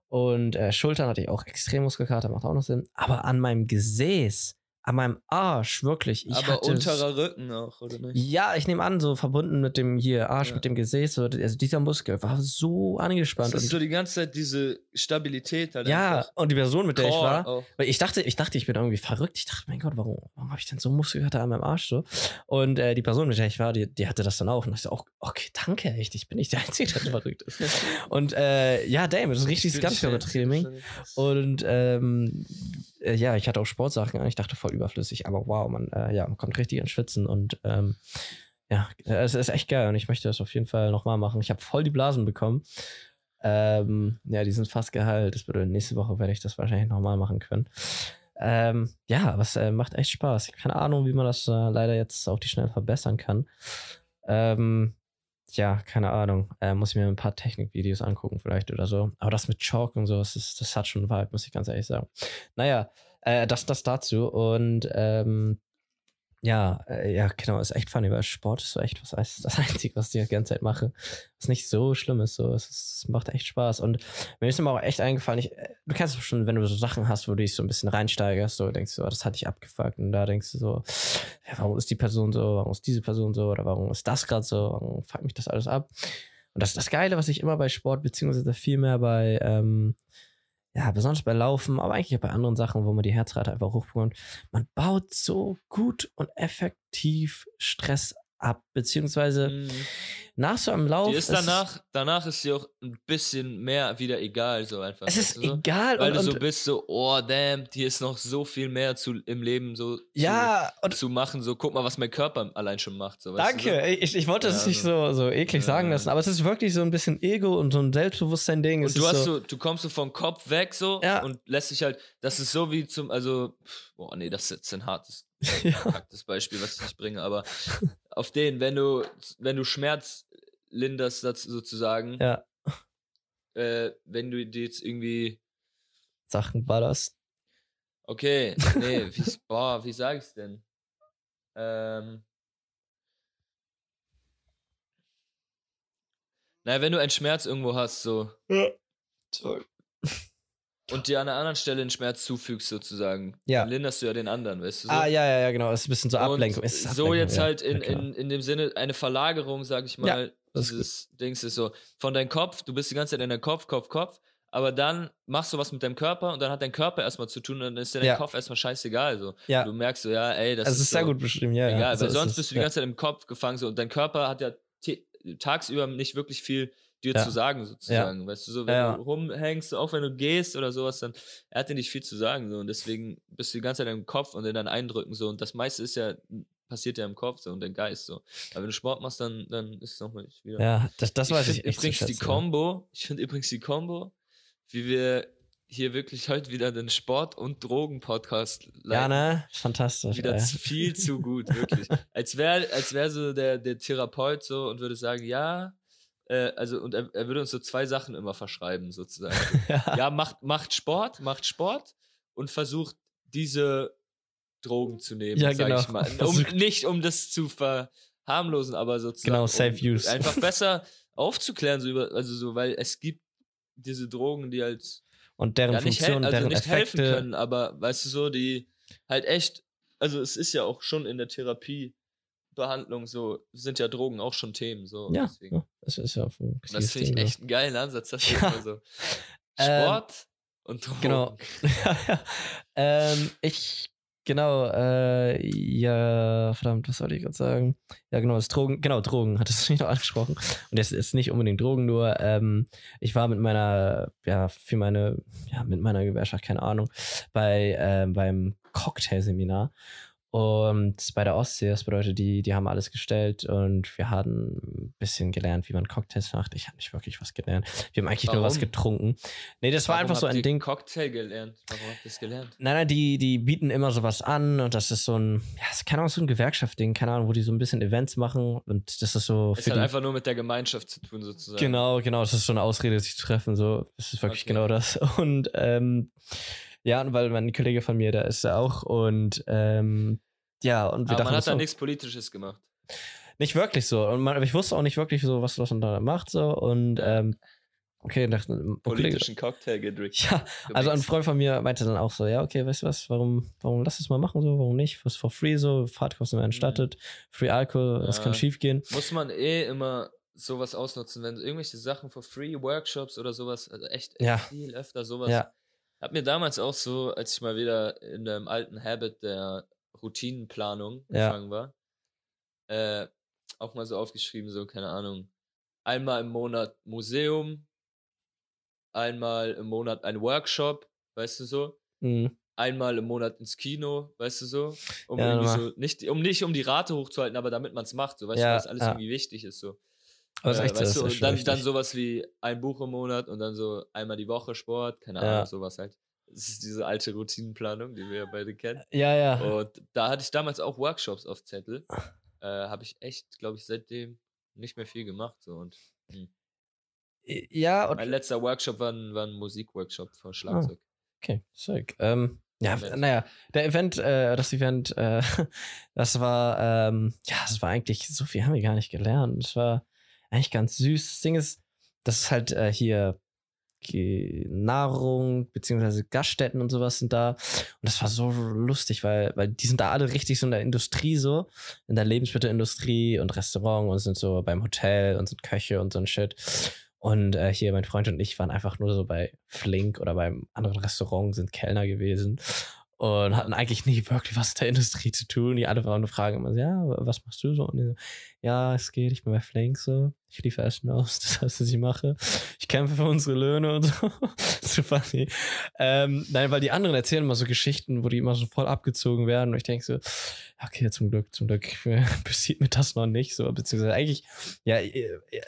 Und äh, Schultern hatte ich auch extrem Muskelkater, macht auch noch Sinn. Aber an meinem Gesäß, an meinem Arsch, wirklich. Ich Aber hatte unterer Rücken auch, oder nicht? ja, ich nehme an, so verbunden mit dem hier Arsch, Ja. mit dem Gesäß, so, also dieser Muskel war so angespannt. Das ist und so die ganze Zeit diese Stabilität halt ja, und die Person, mit der ich Core war, auch. weil ich dachte, ich dachte, ich bin irgendwie verrückt. Ich dachte, mein Gott, warum, warum habe ich denn so Muskelkater an meinem Arsch so? Und äh, die Person, mit der ich war, die, die hatte das dann auch. Und ich so, oh, okay, danke, echt. Ich bin nicht der Einzige, der verrückt ist. Und äh, ja, damn, das ist Ich schnell- Ganzkörpertraining. schnell- Und ähm, äh, ja, ich hatte auch Sportsachen an. Ich dachte voll überflüssig, aber wow, man, äh, ja, man kommt richtig ins Schwitzen und ähm, ja, es ist echt geil und ich möchte das auf jeden Fall nochmal machen. Ich habe voll die Blasen bekommen. Ähm, ja, die sind fast geheilt. Das bedeutet, nächste Woche werde ich das wahrscheinlich nochmal machen können. Ähm, ja, es äh, macht echt Spaß. Ich habe keine Ahnung, wie man das äh, leider jetzt auf die Schnelle verbessern kann. Ähm, ja, keine Ahnung. Äh, muss ich mir ein paar Technikvideos angucken, vielleicht oder so. Aber das mit Chalk und so, das, ist, das hat schon einen Vibe, muss ich ganz ehrlich sagen. Naja, äh, das, das dazu. Und ähm, ja, äh, ja, genau, ist echt funny, weil Sport ist so echt was das, Einzige, was ich die ganze Zeit mache. Was nicht so schlimm ist. So. Es, ist, macht echt Spaß. Und mir ist immer auch echt eingefallen, ich, äh, du kennst es schon, wenn du so Sachen hast, wo du dich so ein bisschen reinsteigerst, so denkst du, oh, das hat dich abgefuckt. Und da denkst du so, ja, warum ist die Person so, warum ist diese Person so oder warum ist das gerade so, warum fuckt mich das alles ab? Und das ist das Geile, was ich immer bei Sport, beziehungsweise viel mehr bei, ähm, ja, besonders bei Laufen, aber eigentlich auch bei anderen Sachen, wo man die Herzrate einfach hochbekommt. Man baut so gut und effektiv Stress ab, beziehungsweise Mhm. nach so einem Lauf. Die ist danach, danach ist sie auch ein bisschen mehr wieder egal, so einfach. Es ist so? egal. Weil und, du so bist, so, oh damn, hier ist noch so viel mehr zu, im Leben so ja, zu, und zu machen. So, guck mal, was mein Körper allein schon macht. So, Danke, ich, ich wollte es Ja, nicht so, so eklig Ja. sagen lassen, aber es ist wirklich so ein bisschen Ego und so ein Selbstbewusstsein-Ding. So. Und du ist hast so, so, du kommst so vom Kopf weg so Ja. und lässt dich halt, das ist so wie zum, also, boah, nee, das ist jetzt ein hartes, ja, verkacktes Beispiel, was ich nicht bringe, aber auf den, wenn du, wenn du Schmerz linderst das sozusagen, ja, äh, wenn du dir jetzt irgendwie Sachen ballerst. Okay, nee, wie, boah, wie sag ich's denn? Ähm. Naja, wenn du einen Schmerz irgendwo hast, so, Sorry. und dir an einer anderen Stelle einen Schmerz zufügst, sozusagen, Ja. dann linderst du ja den anderen, weißt du? So? Ah, ja, ja, ja, genau. Es ist ein bisschen so Ablenkung. Ist so Ablenkung, jetzt ja. halt in, Ja, in, in dem Sinne eine Verlagerung, sag ich mal, das ist dieses Dings ist so, von deinem Kopf, du bist die ganze Zeit in deinem Kopf, Kopf, Kopf, aber dann machst du was mit deinem Körper und dann hat dein Körper erstmal zu tun und dann ist dir dein Ja. Kopf erstmal scheißegal. So. Ja. Du merkst so, ja, ey, das Also, ist ist sehr so, gut beschrieben, ja. ja. Egal, So weil ist sonst es, bist du die ja. ganze Zeit im Kopf gefangen so, und dein Körper hat ja tagsüber nicht wirklich viel dir Ja. zu sagen, sozusagen. Weißt du, so, wenn Ja. du rumhängst, auch wenn du gehst oder sowas, dann er hat dir nicht viel zu sagen. So, und deswegen bist du die ganze Zeit im Kopf und in deinen Eindrücken so. Und das meiste ist ja, passiert ja im Kopf so und dein Geist so. Aber wenn du Sport machst, dann, dann ist es nochmal wieder. Ja, das, das weiß ich ich echt zu übrigens die schätzen, ja. Combo, ich finde übrigens die Combo, wie wir hier wirklich heute wieder den Sport- und Drogen-Podcast Ja, ne? Fantastisch. wieder ey. viel zu gut, wirklich. Als wäre als wär so der, der Therapeut so und würde sagen, ja, äh, also und er, er würde uns so zwei Sachen immer verschreiben, sozusagen. ja. ja, macht, macht Sport, macht Sport und versucht diese Drogen zu nehmen, Ja, sag genau. ich mal. Um, nicht um das zu verharmlosen, aber sozusagen Genau, safe um use. einfach besser aufzuklären, so über, also so, weil es gibt diese Drogen, die halt Und deren ja, nicht, hel Funktion, also deren nicht helfen Effekte. können, aber weißt du so, die halt echt, also es ist ja auch schon in der Therapiebehandlung so, sind ja Drogen auch schon Themen, so. Ja, deswegen. ja, das ist ja das finde ich echt einen geilen Ansatz, das Ja. so. Ähm, Sport und Drogen. genau. ähm, ich, genau, äh, ja, verdammt, was soll ich gerade sagen? Ja, genau, das Drogen, genau, Drogen, hattest du nicht noch angesprochen. Und das ist nicht unbedingt Drogen, nur, ähm, ich war mit meiner, ja, für meine, ja, mit meiner Gewerkschaft, keine Ahnung, bei, ähm, beim Cocktailseminar. Und bei der Ostsee, das bedeutet, die, die haben alles gestellt und wir hatten ein bisschen gelernt, wie man Cocktails macht. Ich habe nicht wirklich was gelernt. Wir haben eigentlich nur was Warum? getrunken. Nee, das war Warum einfach so ein Ding. Cocktail gelernt. Warum habt ihr das gelernt? Nein, nein, die, die bieten immer sowas an und das ist so ein, ja, das ist keine Ahnung, so ein Gewerkschaftsding, keine Ahnung, wo die so ein bisschen Events machen und das ist so Es hat die, einfach nur mit der Gemeinschaft zu tun, sozusagen. Genau, genau, das ist so eine Ausrede, sich zu treffen, so, das ist wirklich Okay. genau das. Und ähm, ja, und weil mein Kollege von mir, der ist da auch und ähm, ja, und wir Aber man dachten hat da so, nichts Politisches gemacht. nicht wirklich so. Und man, aber ich wusste auch nicht wirklich so, was, was man da macht, so. Und ähm, okay, dachte, Kollege, Politischen Cocktail gedrickt. ja, also ein. Freund von mir meinte dann auch so, ja, okay, weißt du was, warum, warum lass es mal machen so, warum nicht? Was for free so, Fahrtkosten werden erstattet, Free Alkohol, das Mhm. Ja. kann schief gehen. Muss man eh immer sowas ausnutzen, wenn irgendwelche Sachen for free, Workshops oder sowas, also echt, echt Ja. viel öfter sowas. Ja, Hab mir damals auch so, als ich mal wieder in dem alten Habit der Routinenplanung Ja. gefangen war, äh, auch mal so aufgeschrieben, so, keine Ahnung, einmal im Monat Museum, einmal im Monat ein Workshop, weißt du so, mhm. einmal im Monat ins Kino, weißt du so, um Ja, irgendwie so, nicht, um nicht um die Rate hochzuhalten, aber damit man es macht, so, weißt Ja, du, was alles irgendwie wichtig ist, so. Aber ist Äh, echt so, weißt du, und dann, richtig. dann sowas wie ein Buch im Monat und dann so einmal die Woche Sport, keine Ja. Ahnung, sowas halt. Das ist diese alte Routinenplanung, die wir ja beide kennen. Ja, ja. Und da hatte ich damals auch Workshops auf Zettel. Äh, Habe ich echt, glaube ich, seitdem nicht mehr viel gemacht. So. Und Ja, und mein letzter Workshop war ein, war ein Musikworkshop für Schlagzeug. Okay, sick. Ähm, ja, naja, der Event, äh, das Event, äh, das war, ähm, ja, das war eigentlich, so viel haben wir gar nicht gelernt. Das war eigentlich ganz süß. Das Ding ist, das ist halt äh, hier Nahrung, beziehungsweise Gaststätten und sowas sind da. Und das war so lustig, weil, weil die sind da alle richtig so in der Industrie so, in der Lebensmittelindustrie und Restaurant und sind so beim Hotel und sind Köche und so ein Shit. Und äh, hier mein Freund und ich waren einfach nur so bei Flink oder beim anderen Restaurant, sind Kellner gewesen und hatten eigentlich nie wirklich was mit der Industrie zu tun. Die alle waren fragen immer so, ja, was machst du so? Und die so, ja, es geht, ich bin bei Flink so. Ich liefere Essen aus, das heißt, was ich mache. Ich kämpfe für unsere Löhne und so. so funny. Ähm, nein, weil die anderen erzählen immer so Geschichten, wo die immer so voll abgezogen werden. Und ich denke so, okay, zum Glück, zum Glück passiert mir das noch nicht so. Beziehungsweise eigentlich, ja,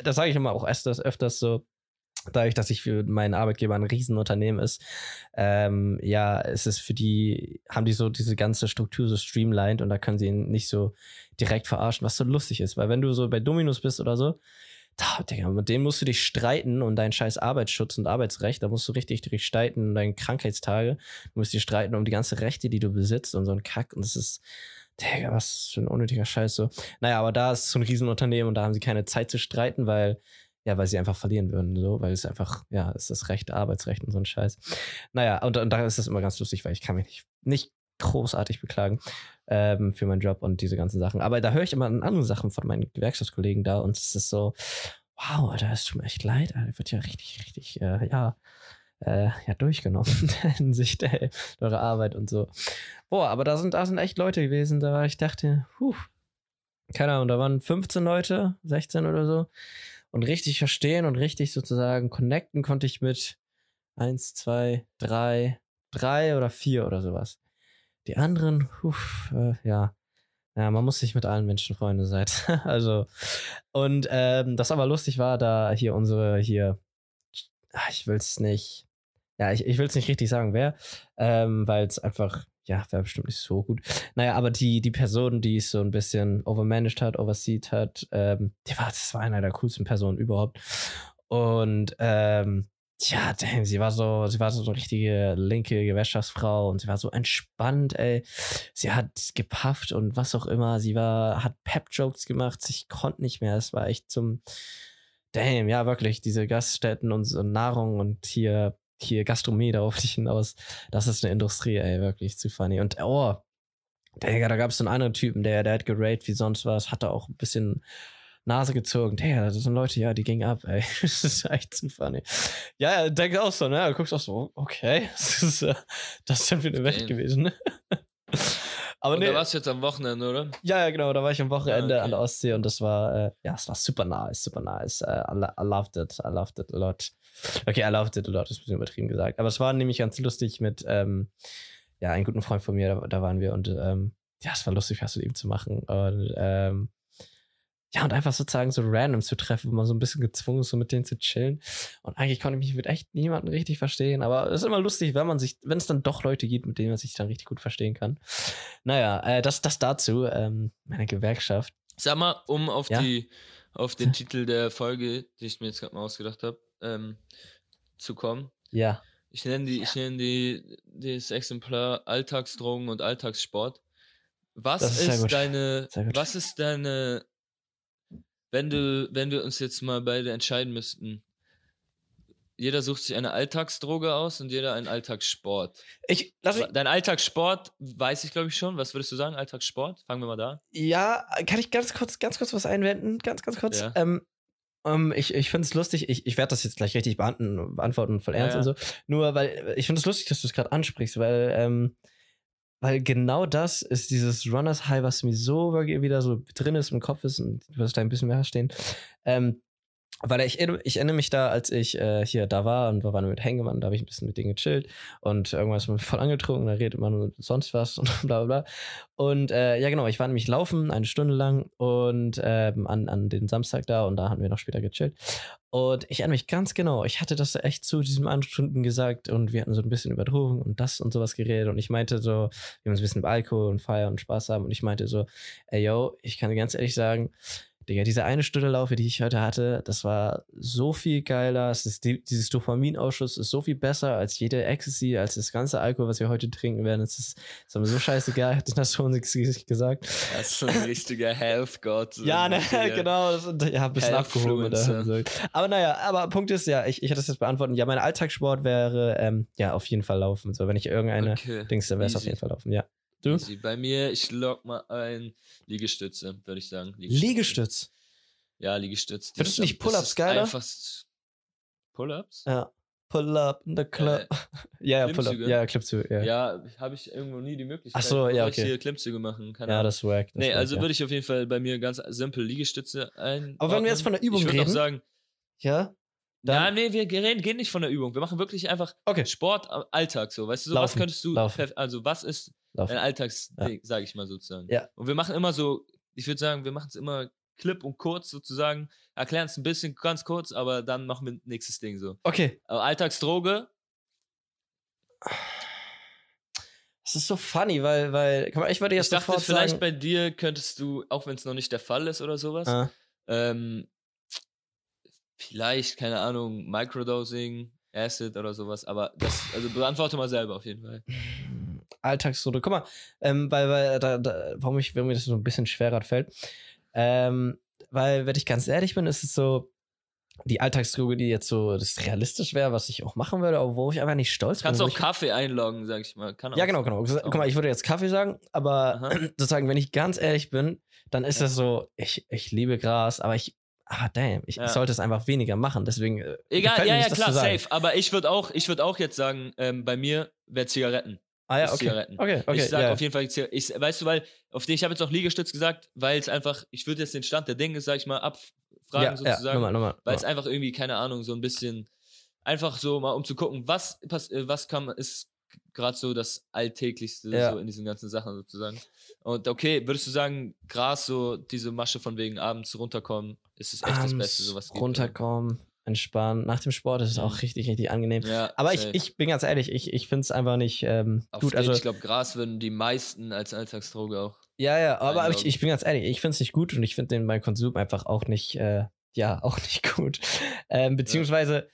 das sage ich immer auch öfters, öfters so, dadurch, dass ich für meinen Arbeitgeber ein Riesenunternehmen ist, ähm, ja, es ist für die, haben die so diese ganze Struktur so streamlined und da können sie ihn nicht so direkt verarschen, was so lustig ist, weil wenn du so bei Dominus bist oder so, da, Digga, mit denen musst du dich streiten und deinen scheiß Arbeitsschutz und Arbeitsrecht, da musst du richtig dich streiten und deine Krankheitstage, du musst dich streiten um die ganze Rechte, die du besitzt und so ein Kack. Und das ist, Digga, was für ein unnötiger Scheiß so. Naja, aber da ist so ein Riesenunternehmen und da haben sie keine Zeit zu streiten, weil ja, weil sie einfach verlieren würden, so, weil es einfach, ja, ist das Recht, Arbeitsrecht und so ein Scheiß. Naja, und, und da ist das immer ganz lustig, weil ich kann mich nicht, nicht großartig beklagen ähm, für meinen Job und diese ganzen Sachen. Aber da höre ich immer andere Sachen von meinen Gewerkschaftskollegen da und es ist so, wow, Alter, es tut mir echt leid, Alter, wird ja richtig, richtig, äh, ja, äh, ja, durchgenommen in Hinsicht ey, eurer Arbeit und so. Boah, aber da sind, da sind echt Leute gewesen, da ich dachte, puh, keine Ahnung, da waren 15 Leute, 16 oder so. Und richtig verstehen und richtig sozusagen connecten konnte ich mit eins, zwei, drei, drei oder vier oder sowas. Die anderen, uff, äh, ja. Ja, man muss sich mit allen Menschen Freunde sein. also, und ähm, das aber lustig war, da hier unsere, hier, ah, ich will es nicht, ja, ich, ich will es nicht richtig sagen, wer, ähm, weil es einfach, ja, wäre bestimmt nicht so gut. Naja, aber die, die Person, die es so ein bisschen overmanaged hat, overseed hat, ähm, die war, das war einer der coolsten Personen überhaupt. Und ähm, ja, damn, sie war so, sie war so eine richtige linke Gewerkschaftsfrau und sie war so entspannt, ey. Sie hat gepafft und was auch immer. Sie war, hat Pep-Jokes gemacht. Ich konnte nicht mehr. Es war echt zum, damn, ja, wirklich, diese Gaststätten und so Nahrung und hier, hier Gastronomie, darauf ich hinaus. Das ist eine Industrie, ey, wirklich zu funny. Und, oh, Digga, da gab es so einen anderen Typen, der, der hat gerate wie sonst was, hatte auch ein bisschen Nase gezogen. Digga, das sind Leute, ja, die gingen ab, ey. Das ist echt zu funny. Ja, ja, denke auch so, ne? Du guckst auch so, okay, das ist, äh, das ist dann für eine Welt gewesen, ne? Aber Und nee, da warst du jetzt am Wochenende, oder? ja, ja, genau, da war ich am Wochenende Ah, okay. an der Ostsee und das war, äh, ja, es war super nice, super nice. Uh, I, I loved it, I loved it a lot. Okay, I loved it a lot, ist ein bisschen übertrieben gesagt. Aber es war nämlich ganz lustig mit, ähm, ja, einem guten Freund von mir, da, da waren wir und, ähm, ja, es war lustig, was mit ihm zu machen. Und ähm, ja, und einfach sozusagen so random zu treffen, wo man so ein bisschen gezwungen ist, so mit denen zu chillen. Und eigentlich konnte ich mich mit echt niemandem richtig verstehen. Aber es ist immer lustig, wenn man sich, wenn es dann doch Leute gibt, mit denen man sich dann richtig gut verstehen kann. Naja, äh, das, das dazu, ähm, meine Gewerkschaft. Sag mal, um auf Ja? die auf den Titel der Folge, die ich mir jetzt gerade mal ausgedacht habe, ähm, zu kommen. Ja. Ich nenne die, ich nenne die das Exemplar Alltagsdrogen und Alltagssport. Was Das ist ist, deine, was ist deine, wenn du, wenn wir uns jetzt mal beide entscheiden müssten, jeder sucht sich eine Alltagsdroge aus und jeder einen Alltagssport. Ich, lass mich, Dein Alltagssport weiß ich glaube ich schon. Was würdest du sagen? Alltagssport? Fangen wir mal da. ja, kann ich ganz kurz, ganz kurz was einwenden? Ganz, ganz kurz. Ja. Ähm, ähm, ich ich finde es lustig, ich, ich werde das jetzt gleich richtig beantworten, beantworten voll ernst Ja. und so. Nur weil ich finde es lustig, dass du es gerade ansprichst, weil, ähm, weil genau das ist dieses Runners High, was mir so wieder so drin ist im Kopf ist und du wirst da ein bisschen mehr verstehen. Ähm, weil ich, ich erinnere mich da, als ich äh, hier da war und wir waren mit Hengemann, da habe ich ein bisschen mit denen gechillt und irgendwas mit voll angetrunken, da redet man sonst was und bla bla bla. Und äh, ja, genau, ich war nämlich laufen eine Stunde lang und ähm, an, an den Samstag da und da hatten wir noch später gechillt. Und ich erinnere mich ganz genau, ich hatte das echt zu diesem Anstunden gesagt und wir hatten so ein bisschen über Drogen und das und sowas geredet und ich meinte so, wir haben uns ein bisschen über Alkohol und Feier und Spaß haben und ich meinte so, ey yo, ich kann ganz ehrlich sagen, Digga, diese eine Stunde Laufe, die ich heute hatte, das war so viel geiler. Ist die, dieses Dopaminausschuss ist so viel besser als jede Ecstasy, als das ganze Alkohol, was wir heute trinken werden. Es ist, ist mir so scheißegal, hat das schon gesagt. Das ist so ein richtiger Health God. so Ja, ne, genau. Das, ja, ein bisschen abgehoben. Aber naja, aber Punkt ist ja, ich, ich hätte das jetzt beantworten. Ja, mein Alltagssport wäre, ähm, ja, auf jeden Fall laufen. So, wenn ich irgendeine Okay. Dings, dann wäre es auf jeden Fall laufen. Ja. Du? Easy. Bei mir, ich log mal ein Liegestütze, würde ich sagen. Liegestütz. Ja, Liegestütz. Findest du nicht Pull-ups geiler? einfachst- Pull-ups? Ja. Pull up in the club. ja, ja, Pull up. Klimmzüge? Ja, Klimmzüge. Ja, ja. Ja, habe ich irgendwo nie die Möglichkeit. Ach so, ja, ich okay. hier Klimmzüge machen. Keine ja Ahnung. das wack. Das Nee, ist also wack, würde ich auf jeden Fall bei mir ganz simpel Liegestütze ein. Aber wenn wir jetzt von der Übung ich würde auch reden, sagen, ja. ja, Dann, nee, wir reden, gehen nicht von der Übung. Wir machen wirklich einfach okay, Sport am Alltag so. Weißt du, so was könntest du, laufen. also was ist laufen. ein Alltagsding, sage ich mal sozusagen. Ja. Und wir machen immer so, ich würde sagen, wir machen es immer klipp und kurz sozusagen, erklären es ein bisschen ganz kurz, aber dann machen wir nächstes Ding so. Okay. Aber Alltagsdroge, Das ist so funny, weil, weil, ich würde ich jetzt dachte, sofort vielleicht sagen, bei dir könntest du, auch wenn es noch nicht der Fall ist oder sowas, Ah, ähm, vielleicht, keine Ahnung, Microdosing, Acid oder sowas, aber das, also beantworte mal selber auf jeden Fall. Alltagsdroge. Guck mal, ähm, weil, weil da, da, warum, ich, warum mir das so ein bisschen schwerer fällt. Ähm, weil, wenn ich ganz ehrlich bin, ist es so, die Alltagsdroge, die jetzt so das realistisch wäre, was ich auch machen würde, wo ich einfach nicht stolz Kannst bin. auch wo ich, Kaffee einloggen, sag ich mal. Kann Ja, auch genau, genau. Ist Guck mal, auch- ich würde jetzt Kaffee sagen, aber Aha. sozusagen, wenn ich ganz ehrlich bin, dann ist Ja. das so, ich, ich liebe Gras, aber ich, ah, damn, ich, Ja. sollte es einfach weniger machen, deswegen. äh, Egal, ja, ja, klar, safe. Aber ich würde auch, ich würde auch jetzt sagen, ähm, bei mir wäre Zigaretten. Ah, ja, okay. Zigaretten. Okay, okay. ich sag ja. auf jeden Fall, ich, weißt du, weil, auf den, ich habe jetzt auch Liegestütz gesagt, weil es einfach, ich würde jetzt den Stand der Dinge, sag ich mal, abfragen ja, ja, sozusagen. nochmal, nochmal. weil es einfach irgendwie, keine Ahnung, so ein bisschen, einfach so mal, um zu gucken, was, äh, was kann, ist gerade so das Alltäglichste Ja. so in diesen ganzen Sachen sozusagen. Und okay, würdest du sagen, Gras, so diese Masche von wegen abends runterkommen, ist es echt das Abends Beste, sowas gibt, runterkommen, entspannen. Nach dem Sport ist es Mhm. auch richtig, richtig angenehm. Ja, Aber ich, ich bin ganz ehrlich, ich, ich finde es einfach nicht ähm, gut. jeden- Also, ich glaube, Gras würden die meisten als Alltagsdroge auch. ja, ja, aber ich, ich bin ganz ehrlich, ich finde es nicht gut und ich finde den mein Konsum einfach auch nicht, äh, ja, auch nicht gut. Ähm, beziehungsweise,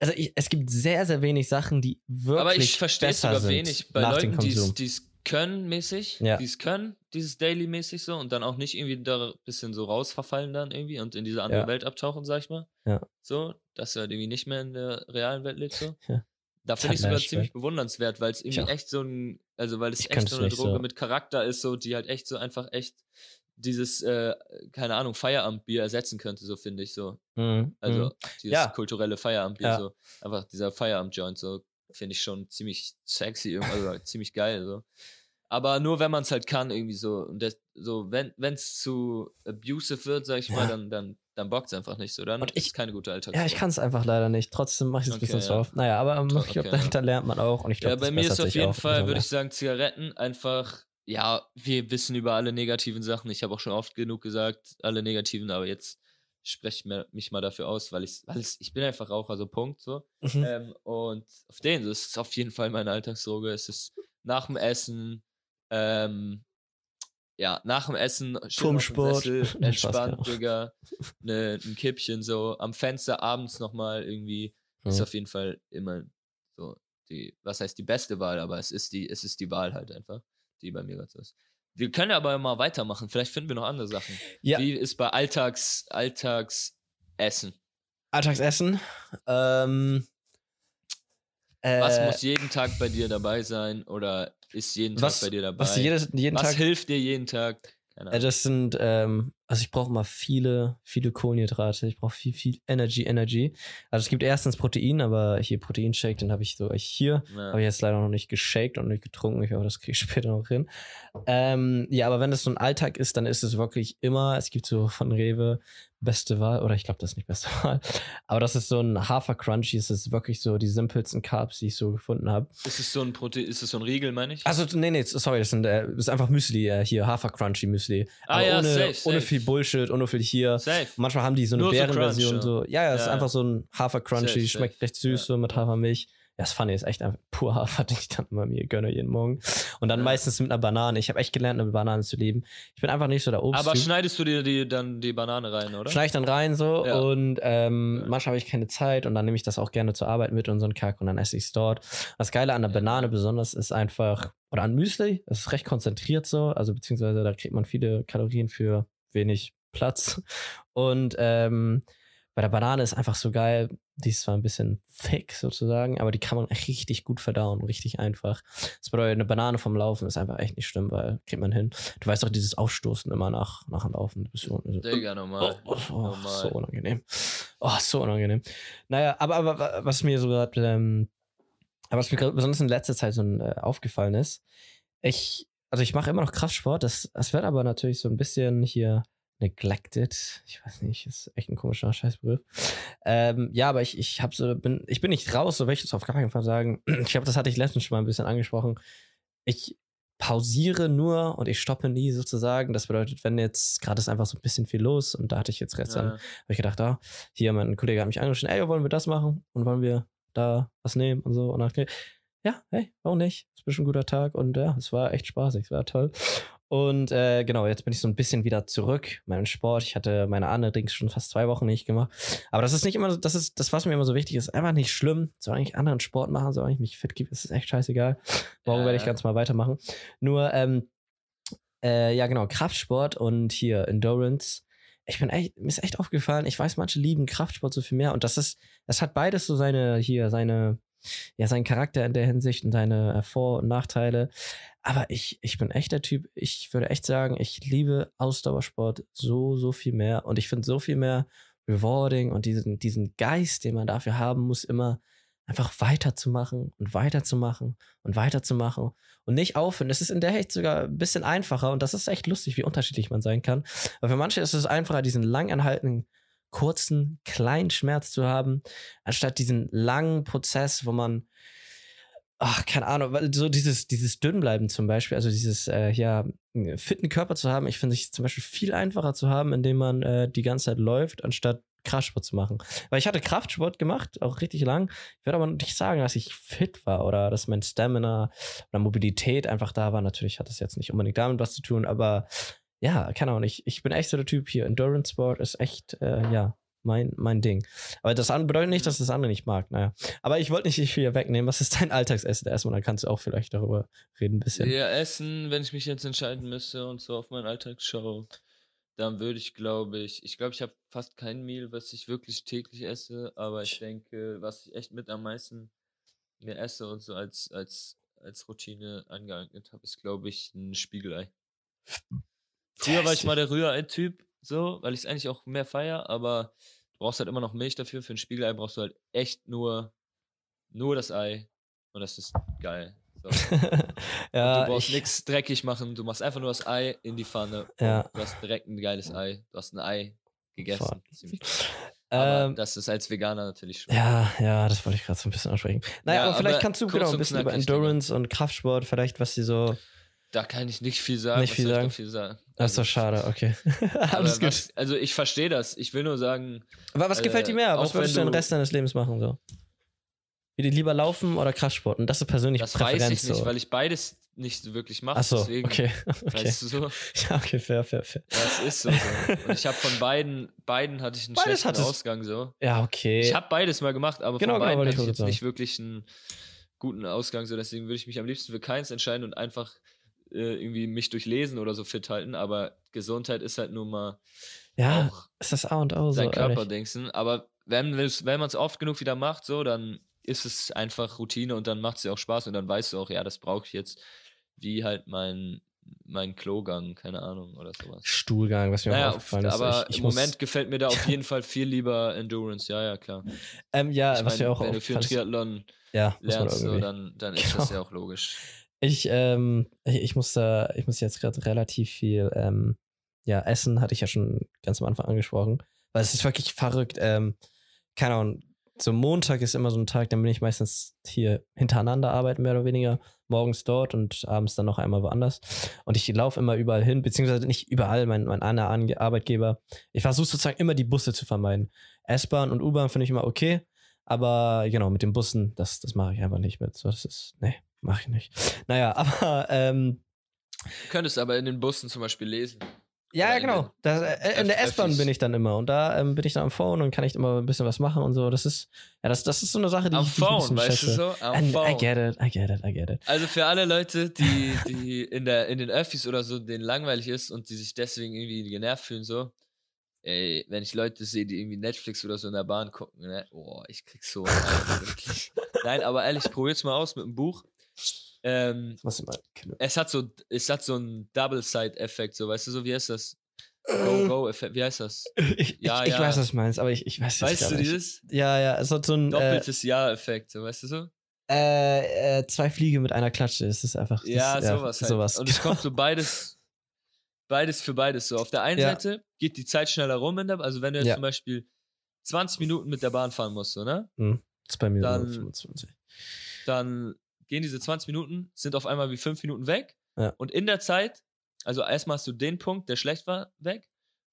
also ich, es gibt sehr, sehr wenig Sachen, die wirklich Aber ich verstehe es sogar wenig bei Leuten, die es können mäßig, Ja. die es können, dieses Daily-mäßig so und dann auch nicht irgendwie da ein bisschen so rausverfallen dann irgendwie und in diese andere Ja. Welt abtauchen, sag ich mal. Ja. So, dass du halt irgendwie nicht mehr in der realen Welt lebst so. Ja. Da finde ich halt sogar ziemlich bewundernswert, weil es irgendwie echt so ein, also weil es Ich echt so es eine Droge so. mit Charakter ist, so, die halt echt so einfach echt dieses, äh, keine Ahnung, Feierabendbier ersetzen könnte, so finde ich so. Mhm, Also mhm. dieses Ja. kulturelle Feierabendbier, Ja. so einfach dieser Feierabend-Joint, so finde ich schon ziemlich sexy, also ziemlich geil, so. Aber nur wenn man es halt kann, irgendwie so. Und das, so, wenn es zu abusive wird, sag ich mal, Ja. dann, dann, dann bockt es einfach nicht so. Dann Und ist ich- es keine gute Alltags. Ja, ich kann es einfach leider nicht. Trotzdem mache ich es ein Okay, bisschen zu ja. oft. Naja, aber ähm, Tro- ich glaube, okay, da, ja. da lernt man auch und ich glaube, Ja, bei mir ist auf jeden Fall, umso würde mehr. ich sagen, Zigaretten einfach, ja, wir wissen über alle negativen Sachen. Ich habe auch schon oft genug gesagt, alle negativen, aber jetzt spreche mich mal dafür aus, weil ich, weil ich bin einfach Raucher, so Punkt so. Mhm. Ähm, und auf den, das ist auf jeden Fall meine Alltagsdroge. Es ist nach dem Essen, ähm, ja, nach dem Essen dem Turmsport. Sessel, entspannt, genau. Digga, ne, ein Kippchen so, am Fenster abends nochmal irgendwie, ist Mhm. auf jeden Fall immer so die, was heißt die beste Wahl, aber es ist die, es ist die Wahl halt einfach, die bei mir gerade so ist. Wir können aber mal weitermachen, vielleicht finden wir noch andere Sachen. Ja. Wie ist bei Alltags, Alltagsessen? Alltagsessen. Ähm, Was äh, muss jeden Tag bei dir dabei sein oder ist jeden Tag was, bei dir dabei? was jedes, jeden was Tag. hilft dir jeden Tag? Keine Äh. Das sind, ähm, also ich brauche mal viele, viele Kohlenhydrate. Ich brauche viel, viel Energy, Energy. Also es gibt erstens Protein, aber hier Proteinshake, den habe ich so hier. Ja. Habe ich jetzt leider noch nicht geshaked und nicht getrunken. Ich hoffe, das kriege ich später noch hin. Ähm, ja, aber wenn das so ein Alltag ist, dann ist es wirklich immer, es gibt so von Rewe beste Wahl, oder ich glaube, das ist nicht beste Wahl, aber das ist so ein Hafer Crunchy, es ist wirklich so die simpelsten Carbs, die ich so gefunden habe. Ist es so ein Prote ist es so ein Riegel, meine ich? Also, nee, nee, sorry, das, sind, äh, das ist einfach Müsli, äh, hier, Hafer Crunchy Müsli. Ah aber ja, ohne, safe, safe. ohne viel Bullshit, ohne viel hier. Safe. Manchmal haben die so eine Nur Bärenversion so. Ja, ja, es ist Ja, einfach ja. so ein Hafer Crunchy, Safe, schmeckt recht süß Ja. so mit Hafermilch. Ja, das Funny ist echt einfach pur Hafer, den ich dann immer mir gönne jeden Morgen. Und dann Ja. meistens mit einer Banane. Ich habe echt gelernt, mit Bananen zu leben. Ich bin einfach nicht so der Obst. Aber schneidest du dir die, dann die Banane rein, oder? Schneide ich dann rein so Ja. und ähm, Ja. manchmal habe ich keine Zeit und dann nehme ich das auch gerne zur Arbeit mit und so einen Kack und dann esse ich es dort. Das Geile an der Ja. Banane besonders ist einfach, oder an Müsli, es ist recht konzentriert so, also beziehungsweise da kriegt man viele Kalorien für wenig Platz. Und ähm, bei der Banane ist einfach so geil, die ist zwar ein bisschen thick sozusagen, aber die kann man richtig gut verdauen, richtig einfach. Das bedeutet, eine Banane vom Laufen ist einfach echt nicht schlimm, weil kriegt man hin. Du weißt auch, dieses Aufstoßen immer nach, nach dem Laufen. So, Digga, normal. Oh, oh, oh, normal. so unangenehm. Oh, so unangenehm. Naja, aber, aber wa- was mir so gerade, ähm, was mir besonders in letzter Zeit so äh, aufgefallen ist, ich, also ich mache immer noch Kraftsport, das, das wird aber natürlich so ein bisschen hier neglected. Ich weiß nicht, ist echt ein komischer Scheißbegriff. Ähm, ja, aber ich, ich hab so, bin, ich bin nicht raus, so will ich das auf gar keinen Fall sagen. Ich glaube, das hatte ich letztens schon mal ein bisschen angesprochen. Ich pausiere nur und ich stoppe nie sozusagen. Das bedeutet, wenn jetzt gerade ist einfach so ein bisschen viel los und da hatte ich jetzt gestern Ja. habe ich gedacht, ah, hier, mein Kollege hat mich angeschrieben, ey, wollen wir das machen und wollen wir da was nehmen und so. Und dann, ja, hey, warum nicht? Ist bestimmt ein guter Tag und ja, es war echt spaßig, es war toll. Und äh, genau, jetzt bin ich so ein bisschen wieder zurück, meinen Sport. Ich hatte meine andere Dings schon fast zwei Wochen nicht gemacht. Aber das ist nicht immer, so- das ist das, was mir immer so wichtig ist, einfach nicht schlimm. Solange ich anderen Sport machen, solange ich mich fit gebe, ist es echt scheißegal. Morgen Ja, werde ich ganz mal weitermachen. Nur, ähm, äh, ja, genau, Kraftsport und hier Endurance. Ich bin echt, mir ist echt aufgefallen, ich weiß, manche lieben Kraftsport so viel mehr und das ist, das hat beides so seine, hier, seine, ja, seinen Charakter in der Hinsicht und seine äh, Vor- und Nachteile. Aber ich, ich bin echt der Typ, ich würde echt sagen, ich liebe Ausdauersport so, so viel mehr und ich finde so viel mehr rewarding und diesen, diesen Geist, den man dafür haben muss, immer einfach weiterzumachen und weiterzumachen und weiterzumachen und nicht aufhören. Das ist in der Hinsicht sogar ein bisschen einfacher und das ist echt lustig, wie unterschiedlich man sein kann. Aber für manche ist es einfacher, diesen lang anhaltenden, kurzen, kleinen Schmerz zu haben, anstatt diesen langen Prozess, wo man ach, keine Ahnung, so dieses, dieses Dünnbleiben zum Beispiel, also dieses, äh, ja, fitten Körper zu haben, ich finde es zum Beispiel viel einfacher zu haben, indem man äh, die ganze Zeit läuft, anstatt Kraftsport zu machen. Weil ich hatte Kraftsport gemacht, auch richtig lang. Ich würde aber nicht sagen, dass ich fit war oder dass mein Stamina oder Mobilität einfach da war. Natürlich hat das jetzt nicht unbedingt damit was zu tun, aber ja, keine Ahnung. Ich, ich bin echt so der Typ hier. Endurance Sport ist echt, äh, ja, mein, mein Ding. Aber das bedeutet nicht, dass ich das andere nicht mag. Naja. Aber ich wollte nicht viel hier wegnehmen. Was ist dein Alltagsessen erstmal? Dann kannst du auch vielleicht darüber reden ein bisschen. Ja, Essen, wenn ich mich jetzt entscheiden müsste und so auf meinen Alltag schaue, dann würde ich, glaube ich, ich glaube, ich habe fast kein Meal, was ich wirklich täglich esse, aber ich denke, was ich echt mit am meisten mir esse und so als, als, als Routine angeeignet habe, ist, glaube ich, ein Spiegelei. Früher war ich mal der Rührei-Typ, so, weil ich es eigentlich auch mehr feier, aber du brauchst halt immer noch Milch dafür. Für ein Spiegelei brauchst du halt echt nur, nur das Ei und das ist geil. So. ja, du brauchst ich, nichts dreckig machen, du machst einfach nur das Ei in die Pfanne. und Ja. Du hast direkt ein geiles Ei. Du hast ein Ei gegessen. Ähm, das ist als Veganer natürlich schwer. ja, ja, das wollte ich gerade so ein bisschen ansprechen. Naja, Ja, aber vielleicht aber kannst du genau ein bisschen über. Endurance und Kraftsport, vielleicht, was sie so, Da kann ich nicht viel sagen. Nicht viel sagen? viel sagen? Das ist doch Also, schade, okay. Alles gut. was, also ich verstehe das. Ich will nur sagen, Aber was äh, gefällt dir mehr? Was würdest du den Rest deines Lebens machen? So? Will dir lieber laufen oder Kraftsport? Und das ist persönlich das Präferenz. weiß ich nicht, so. weil ich beides nicht so wirklich mache. Achso, deswegen, okay. okay. Weißt du so? Ja, okay, fair, fair, fair. Das ist so. so. Und ich habe von beiden, beiden hatte ich einen Beides schlechten Ausgang so. Ja, okay. Ich habe beides mal gemacht, aber Genau, von genau, beiden wollte hatte ich jetzt gerade nicht wirklich einen guten Ausgang so. Deswegen würde ich mich am liebsten für keins entscheiden und einfach äh, irgendwie mich durch Lesen oder so fit halten. Aber Gesundheit ist halt nur mal ja, ist das A und O so, sein Körper denksten. Aber wenn, wenn man es oft genug wieder macht, so, dann ist es einfach Routine und dann macht es dir auch Spaß und dann weißt du auch, ja, das brauche ich jetzt, wie halt mein, mein Klogang, keine Ahnung, oder sowas. Stuhlgang, was mir Naja, auch aufgefallen ist. aber ich, ich im Moment gefällt mir da auf jeden Fall viel lieber Endurance, ja, ja, klar. Ähm, ja, ich was meine, mir auch wenn du für einen. Triathlon Ja, lernst, so, dann, dann ist das Genau. ja auch logisch. Ich, ähm, ich, ich muss da, ich muss jetzt gerade relativ viel, ähm, ja, essen, hatte ich ja schon ganz am Anfang angesprochen. Weil es ist wirklich verrückt. Ähm, keine Ahnung, so Montag ist immer so ein Tag, dann bin ich meistens hier hintereinander arbeiten, mehr oder weniger. Morgens dort und abends dann noch einmal woanders. Und ich laufe immer überall hin, beziehungsweise nicht überall, mein, mein Ange- Arbeitgeber. Ich versuche sozusagen immer die Busse zu vermeiden. S-Bahn und U-Bahn finde ich immer okay. Aber genau, mit den Bussen, das, das mache ich einfach nicht mit. So, das ist, nee, mache ich nicht. Naja, aber ähm, Du könntest aber in den Bussen zum Beispiel lesen. ja, ja, genau. den Da, äh, in der S-Bahn bin ich dann immer und da ähm, bin ich dann am Phone und kann ich immer ein bisschen was machen und so. Das ist, ja, das, das ist so eine Sache, die Am ich, Phone, weißt du schätze. so? Am And I Phone. get it, I get it, I get it. Also für alle Leute, die, die in, der, in den Öffis oder so, denen langweilig ist und die sich deswegen irgendwie genervt fühlen, so, ey, wenn ich Leute sehe, die irgendwie Netflix oder so in der Bahn gucken, ne, oh, ich krieg so. Nein, aber ehrlich, probier's mal aus mit einem Buch. Ähm, muss ich mal es hat so, es hat so einen Double-Side-Effekt, so, weißt du, so, wie heißt das? Go-Go-Effekt, wie heißt das? Ich, Ja, ich, ich ja. weiß, was du meinst, aber ich, ich weiß jetzt Weißt gar du nicht. dieses? Ja, ja, es hat so ein äh, Doppeltes Ja-Effekt, so, weißt du so? äh, äh, zwei Fliege mit einer Klatsche. Es ist einfach. das- Ja, sowas halt. sowas. Und es kommt so beides, beides für beides so. Auf der einen Ja. Seite geht die Zeit schneller rum, in der, also wenn du jetzt Ja. zum Beispiel 20 Minuten mit der Bahn fahren musst, so, ne? Hm, das ist bei mir Dann- so 25. Dann gehen diese 20 Minuten, sind auf einmal wie 5 Minuten weg. Ja. Und in der Zeit, also erstmal hast du den Punkt, der schlecht war, weg.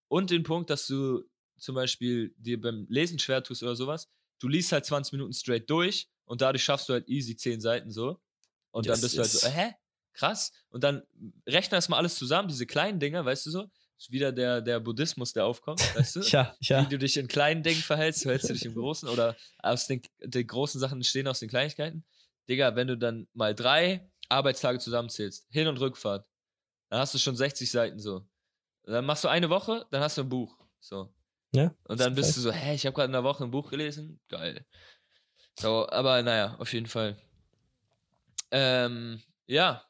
Und den Punkt, dass du zum Beispiel dir beim Lesen schwer tust oder sowas. Du liest halt 20 Minuten straight durch und dadurch schaffst du halt easy 10 Seiten so. Und dann Yes, bist du halt so, hä? Krass. Und dann rechne das mal alles zusammen, diese kleinen Dinger, weißt du so? Ist wieder der, der Buddhismus, der aufkommt, weißt du? Ja, ja. Wie du dich in kleinen Dingen verhältst, so hältst du dich im Großen oder aus den, den großen Sachen entstehen aus den Kleinigkeiten. Digga, wenn du dann mal drei Arbeitstage zusammenzählst, Hin- und Rückfahrt, dann hast du schon 60 Seiten so. Dann machst du eine Woche, dann hast du ein Buch. So. Ja, Und dann ist bist du so, hä, ich habe gerade in einer Woche ein Buch gelesen. Geil. So, aber naja, auf jeden Fall. Ähm, ja.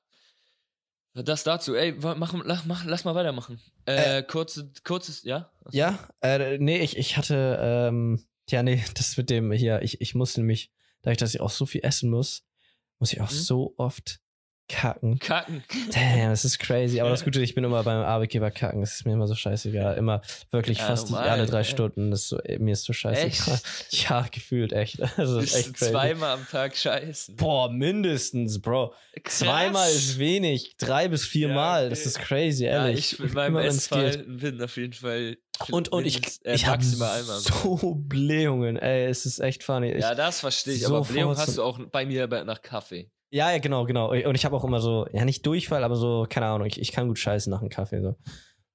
Das dazu. Ey, mach, mach, mach, lass mal weitermachen. Äh, kurze, kurzes, ja? Ja, äh, nee, ich, ich hatte, ähm, ja, nee, das mit dem hier, ich, ich muss nämlich, dadurch, dass ich auch so viel essen muss, muss ich auch Mhm. so oft kacken. Kacken. Damn, das ist crazy. Aber das Gute, ich bin immer beim Arbeitgeber kacken. Das ist mir immer so scheißegal. Immer wirklich Ja, fast normal, alle drei ey. Stunden. Das ist so, mir ist so scheißegal. Ja, gefühlt echt. Das ist Bist echt crazy. zweimal am Tag scheißen. Boah, mindestens, Bro. Krass. Zweimal ist wenig. Drei bis vier Ja. Das ist crazy, Ja, ehrlich. ich mit meinem Essfall bin auf jeden Fall. Und, und ich, äh, ich habe so Blähungen. Ey, es ist echt funny. Ich, Ja, das verstehe ich. so aber Blähung hast du auch bei mir nach Kaffee. Ja, ja, genau, genau. Und ich habe auch immer so, ja, nicht Durchfall, aber so, keine Ahnung, ich, ich kann gut scheißen nach einem Kaffee. So.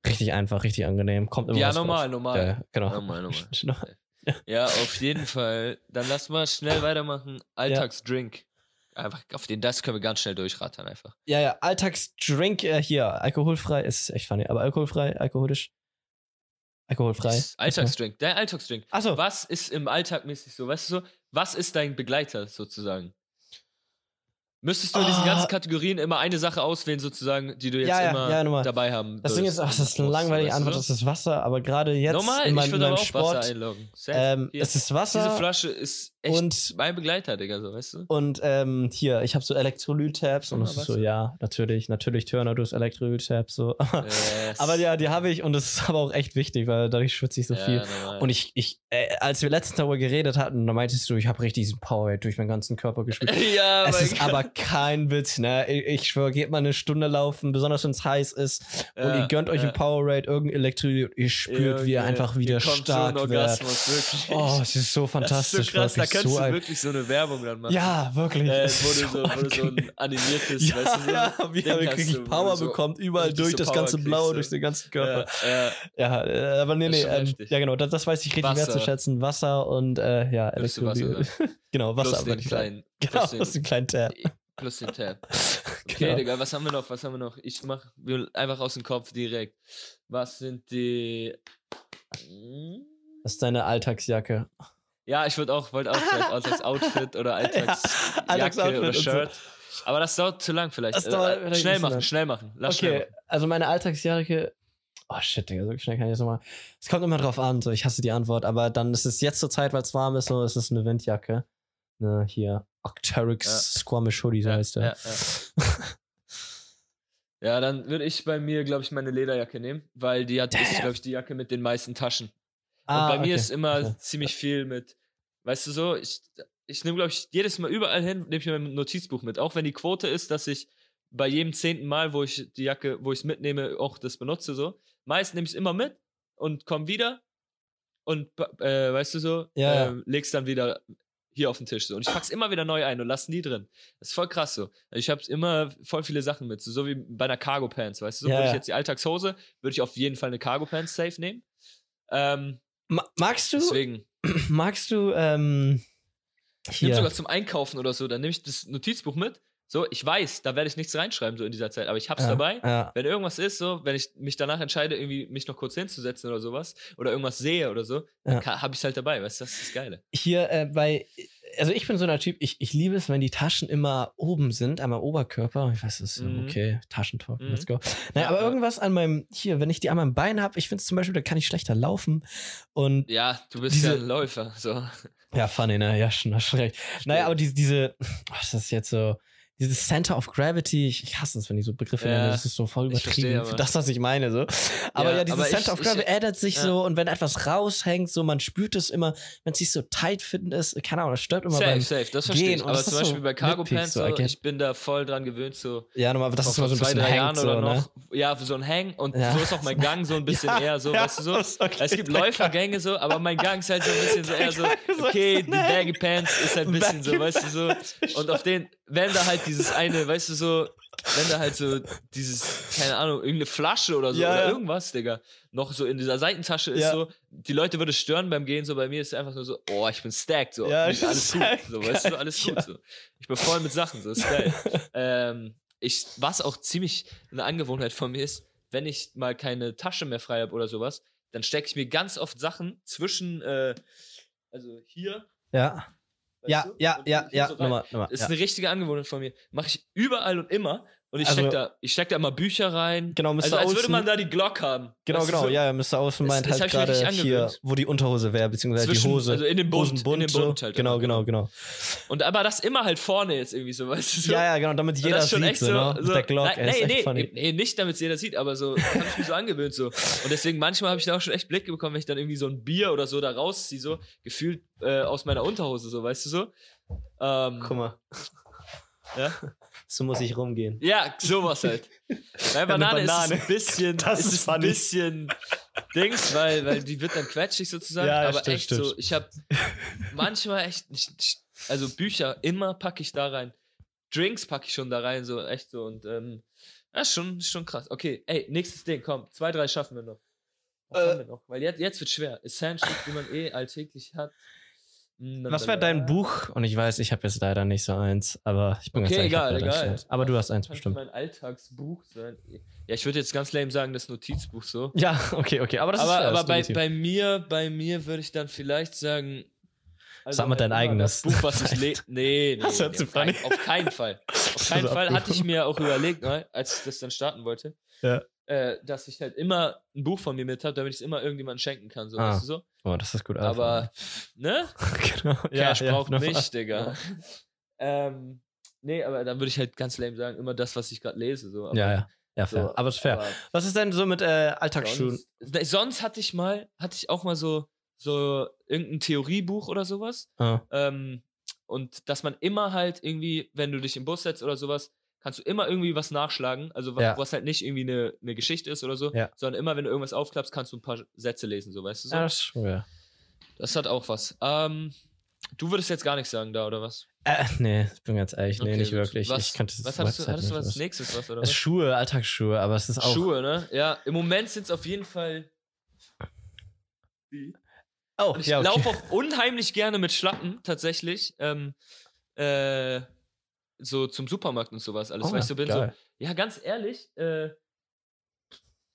Richtig einfach, richtig angenehm. Kommt immer Ja, normal, raus. normal. Ja, genau. Normal, normal. Genau. Ja, auf jeden Fall. Dann lass mal schnell weitermachen. Alltagsdrink. Einfach auf den, das können wir ganz schnell durchrattern einfach. Ja, ja, Alltagsdrink äh, hier, alkoholfrei, ist echt funny, aber alkoholfrei, alkoholisch. Alkoholfrei. Alltagsdrink. Dein Alltagsdrink. Achso, Was ist im Alltag mäßig so? Weißt du so, was ist dein Begleiter sozusagen? Müsstest du in diesen Ah. ganzen Kategorien immer eine Sache auswählen, sozusagen, die du jetzt Ja, ja, immer ja, dabei haben das Ding ist, ach, das ist eine langweilige weißt du Antwort, das ist Wasser, aber gerade jetzt Normal, in ich meinem, in würde auch Sport, Wasser einloggen. Ähm, es ist Wasser. Diese Flasche ist echt Und- mein Begleiter, Digga, so, weißt du? Und ähm, hier, ich habe so Elektrolyt-Tabs und das ist so, ja, natürlich, natürlich Turner, du hast Elektrolyt-Tabs, so. Yes. aber ja, die habe ich und das ist aber auch echt wichtig, weil dadurch schwitze ich so Ja, viel. normal. Und ich, ich, äh, als wir letztens darüber geredet hatten, da meintest du, ich habe richtig diesen Powerade durch meinen ganzen Körper gespürt. ja, Es ist Gott. aber kein Witz, ne? Ich, ich schwöre, geht mal eine Stunde laufen, besonders wenn es heiß ist und Ja, ihr gönnt euch ja. ein Powerade, irgendein Elektrolyt, ihr spürt, wie ihr einfach wieder so stark ein wird. Orgasmus, wirklich. Oh, es ist so fantastisch. das ist so krass, wirklich, kannst so du wirklich so eine Werbung dann machen. Ja, wirklich. Äh, es wo, du so, wo du so ein animiertes, ja, weißt du, so ja, wie Ding er hast wirklich Power so bekommt, überall durch so das ganze kriegst, Blau, so. durch den ganzen Körper. Ja, ja. Ja, äh, aber nee, nee, ähm, ja genau, das, das weiß ich richtig wertzuschätzen. Wasser und äh, ja, Würdest du Wasser Elektrolyt. genau, Wasser, Plus den ich sagen. kleinen, Genau, plus den, dem kleinen Tab. plus den Tab. Okay, Genau. Digga, was haben wir noch? Was haben wir noch? Ich mach einfach aus dem Kopf direkt. Was sind die. Das ist deine Alltagsjacke. Ja, ich würde auch, wollte auch vielleicht Alltags-Outfit oder Alltagsjacke Alltagsoutfit oder und so. Shirt. Aber das dauert zu lang vielleicht. Das Äh, dauert äh, vielleicht schnell ein bisschen machen, lang. schnell machen. Lass schnell Okay, also meine Alltagsjacke. Oh shit, Digga, so schnell kann ich das nochmal. Es kommt immer drauf an, so ich hasse die Antwort, aber dann ist es jetzt zur Zeit, weil es warm ist, so ist es eine Windjacke. Ne, hier, Octeryx Squamish Hoodie, so Ja, heißt der. ja, Ja, dann würde ich bei mir, glaube ich, meine Lederjacke nehmen, weil die hat, ist, glaube ich, die Jacke mit den meisten Taschen. Und Ah, bei mir okay, ist immer okay. ziemlich viel mit, weißt du so, ich, ich nehme, glaube ich, jedes Mal überall hin, nehme ich mir mein Notizbuch mit. Auch wenn die Quote ist, dass ich bei jedem zehnten Mal, wo ich die Jacke, wo ich es mitnehme, auch das benutze so. Meist nehme ich es immer mit und komme wieder und, äh, weißt du so, Ja, äh, leg's dann wieder hier auf den Tisch so. Und ich pack's immer wieder neu ein und lass nie drin. Das ist voll krass so. Ich habe immer voll viele Sachen mit, so, so wie bei einer Cargo Pants, weißt du? So, Ja, würde ich jetzt die Alltagshose, würde ich auf jeden Fall eine Cargo Pants safe nehmen. Ähm, magst du, deswegen. magst du, ähm, Ich nehme sogar zum Einkaufen oder so, dann nehme ich das Notizbuch mit. So, ich weiß, da werde ich nichts reinschreiben so in dieser Zeit, aber ich hab's ja, dabei. Ja, Wenn irgendwas ist, so, wenn ich mich danach entscheide, irgendwie mich noch kurz hinzusetzen oder sowas, oder irgendwas sehe oder so, Ja. dann habe ich halt dabei, weißt du, das ist das Geile. hier äh, bei, also ich bin so ein Typ, ich, ich liebe es, wenn die Taschen immer oben sind, einmal Oberkörper. Ich weiß, das ist Mhm. okay, Taschentalk, Mhm. let's go. Naja, Ja, aber irgendwas an meinem, hier, wenn ich die an meinem Bein habe, ich finde es zum Beispiel, da kann ich schlechter laufen. Und Ja, du bist Diese- ja ein Läufer, so. ja, funny, ne? Ja, schon, schon recht. Naja, aber diese, diese, was ist das jetzt so? Dieses Center of Gravity, ich, ich hasse es, wenn die so Begriffe Ja, nennen, das ist so voll ich übertrieben für das, was ich meine. So. Aber ja, Ja, dieses aber ich- Center of ich- Gravity ändert sich ja. so und wenn etwas raushängt, so man spürt es immer, wenn es sich so tight finden ist, keine Ahnung, das stört immer Safe, beim. safe, das Gehen. verstehe ich. Und Aber das zum ist so Beispiel bei Cargo Pants, so, ich bin da voll dran gewöhnt, so. Ja, nochmal, vor immer so ein zwei, bisschen drei Jahren so, oder ne? noch. Ja, so ein Hang und so ist auch mein Gang so ein bisschen eher so, weißt du so. das ist okay. Es gibt. Läufergänge so, aber mein Gang ist halt so ein bisschen so eher so, ist okay, die Hang. Baggy Pants ist halt ein bisschen so, weißt du so. Und auf den, wenn da halt dieses eine, weißt du so, wenn da halt so dieses, keine Ahnung, irgendeine Flasche oder so Ja, oder ja. irgendwas, Digga, noch so in dieser Seitentasche ist Ja. so, die Leute würde stören beim Gehen, so bei mir ist es einfach nur so, oh, ich bin stacked, so, Ja, alles gut, so, weißt du, alles gut, so. Ich bin voll mit Sachen, so, ist geil. ähm, ich, was auch ziemlich eine Angewohnheit von mir ist, wenn ich mal keine Tasche mehr frei habe oder sowas, dann stecke ich mir ganz oft Sachen zwischen, äh, also hier. Ja, ja, du, ja, und ja, ja, nochmal, nochmal. Das ist Ja. eine richtige Angewohnheit von mir. Mache ich überall und immer. Und ich Also- steck da, ich steck da immer Bücher rein. Genau, Mr. Also als würde Außen- man da die Glock haben. Genau, genau, so ja, ja, Mr. Außen meint das hab halt ich mir gerade richtig hier, wo die Unterhose wäre, beziehungsweise Zwischen- die Hose. also in dem Bund, Hosenbund in so. Bund halt Genau, immer, genau, genau. Und aber das immer halt vorne jetzt irgendwie so, weißt du? So. Ja, ja, genau, damit jeder das sieht, echt so, ne? Mit der Glock, Nein, nee, nee, funny. nee, nicht damit es jeder sieht, aber so habe ich mich so angewöhnt so. Und deswegen manchmal habe ich da auch schon echt Blicke bekommen, wenn ich dann irgendwie so ein Bier oder so da rausziehe, so gefühlt äh, aus meiner Unterhose, so, weißt du so. Ähm, Guck mal. Ja? So muss ich rumgehen. Ja, sowas halt. Bei Banane, Banane. ist es ein bisschen, Das ist ist es ein bisschen Dings, weil, weil die wird dann quetschig sozusagen. Ja, ja, aber stimmt, echt stimmt. so, ich habe manchmal echt, also Bücher, immer packe ich da rein. Drinks packe ich schon da rein, so echt so. Und ähm, das ist schon, schon krass. Okay, ey, nächstes Ding, komm. Zwei, drei schaffen wir noch. Was Äh. haben wir noch? Weil jetzt, jetzt wird schwer. Essentials, die man eh alltäglich hat. Mm, Was wäre dein Buch? Und ich weiß, ich habe jetzt leider nicht so eins, aber ich bin ganz Okay, hab egal, egal. Aber du hast eins Könnte bestimmt. mein Alltagsbuch sein. Ja, ich würde jetzt ganz lame sagen, das Notizbuch so. Ja, okay, okay. Aber das aber ist fair, aber das bei, bei mir, bei mir würde ich dann vielleicht sagen. also Sag mal dein eigenes. Das Buch, was ich lese. Nee, nee, Das nee, hört sich auf, kein, auf keinen Fall. Auf keinen Fall hatte ich mir auch überlegt, ne, als ich das dann starten wollte. Ja. Äh, dass ich halt immer ein Buch von mir mit habe, damit ich es immer irgendjemandem schenken kann, so, Ah, weißt du so? Oh, das ist gut. Aber, ne? genau. Cash braucht wunderbar. mich, Digga. Ähm, nee, aber dann würde ich halt ganz lame sagen, immer das, was ich gerade lese. So. Aber Ja, ja. Ja, fair. so, aber ist fair. aber Was ist denn so mit äh, Alltagsschuhen? Sonst, ne, sonst hatte ich mal, hatte ich auch mal so, so irgendein Theoriebuch oder sowas. Ah, Ähm, und dass man immer halt irgendwie, wenn du dich im Bus setzt oder sowas, kannst du immer irgendwie was nachschlagen. Also was, Ja. was halt nicht irgendwie eine, eine Geschichte ist oder so, Ja. sondern immer, wenn du irgendwas aufklappst, kannst du ein paar Sätze lesen, so weißt du so. ja, das ja. Das hat auch was. Ähm, du würdest jetzt gar nichts sagen da, oder was? Äh, nee, ich bin ganz ehrlich, nee, Okay, nicht gut. wirklich. Was, was hattest du, hattest du was nächstes was, oder Es was? Schuhe, Alltagsschuhe, aber es ist auch. Schuhe, ne? Ja, im Moment sind es auf jeden Fall. Oh, Und ich ja, okay. laufe auch unheimlich gerne mit Schlappen, tatsächlich. Ähm, äh, so zum Supermarkt und sowas alles. Oh, weißt du, bin so. geil. Ja, ganz ehrlich, äh,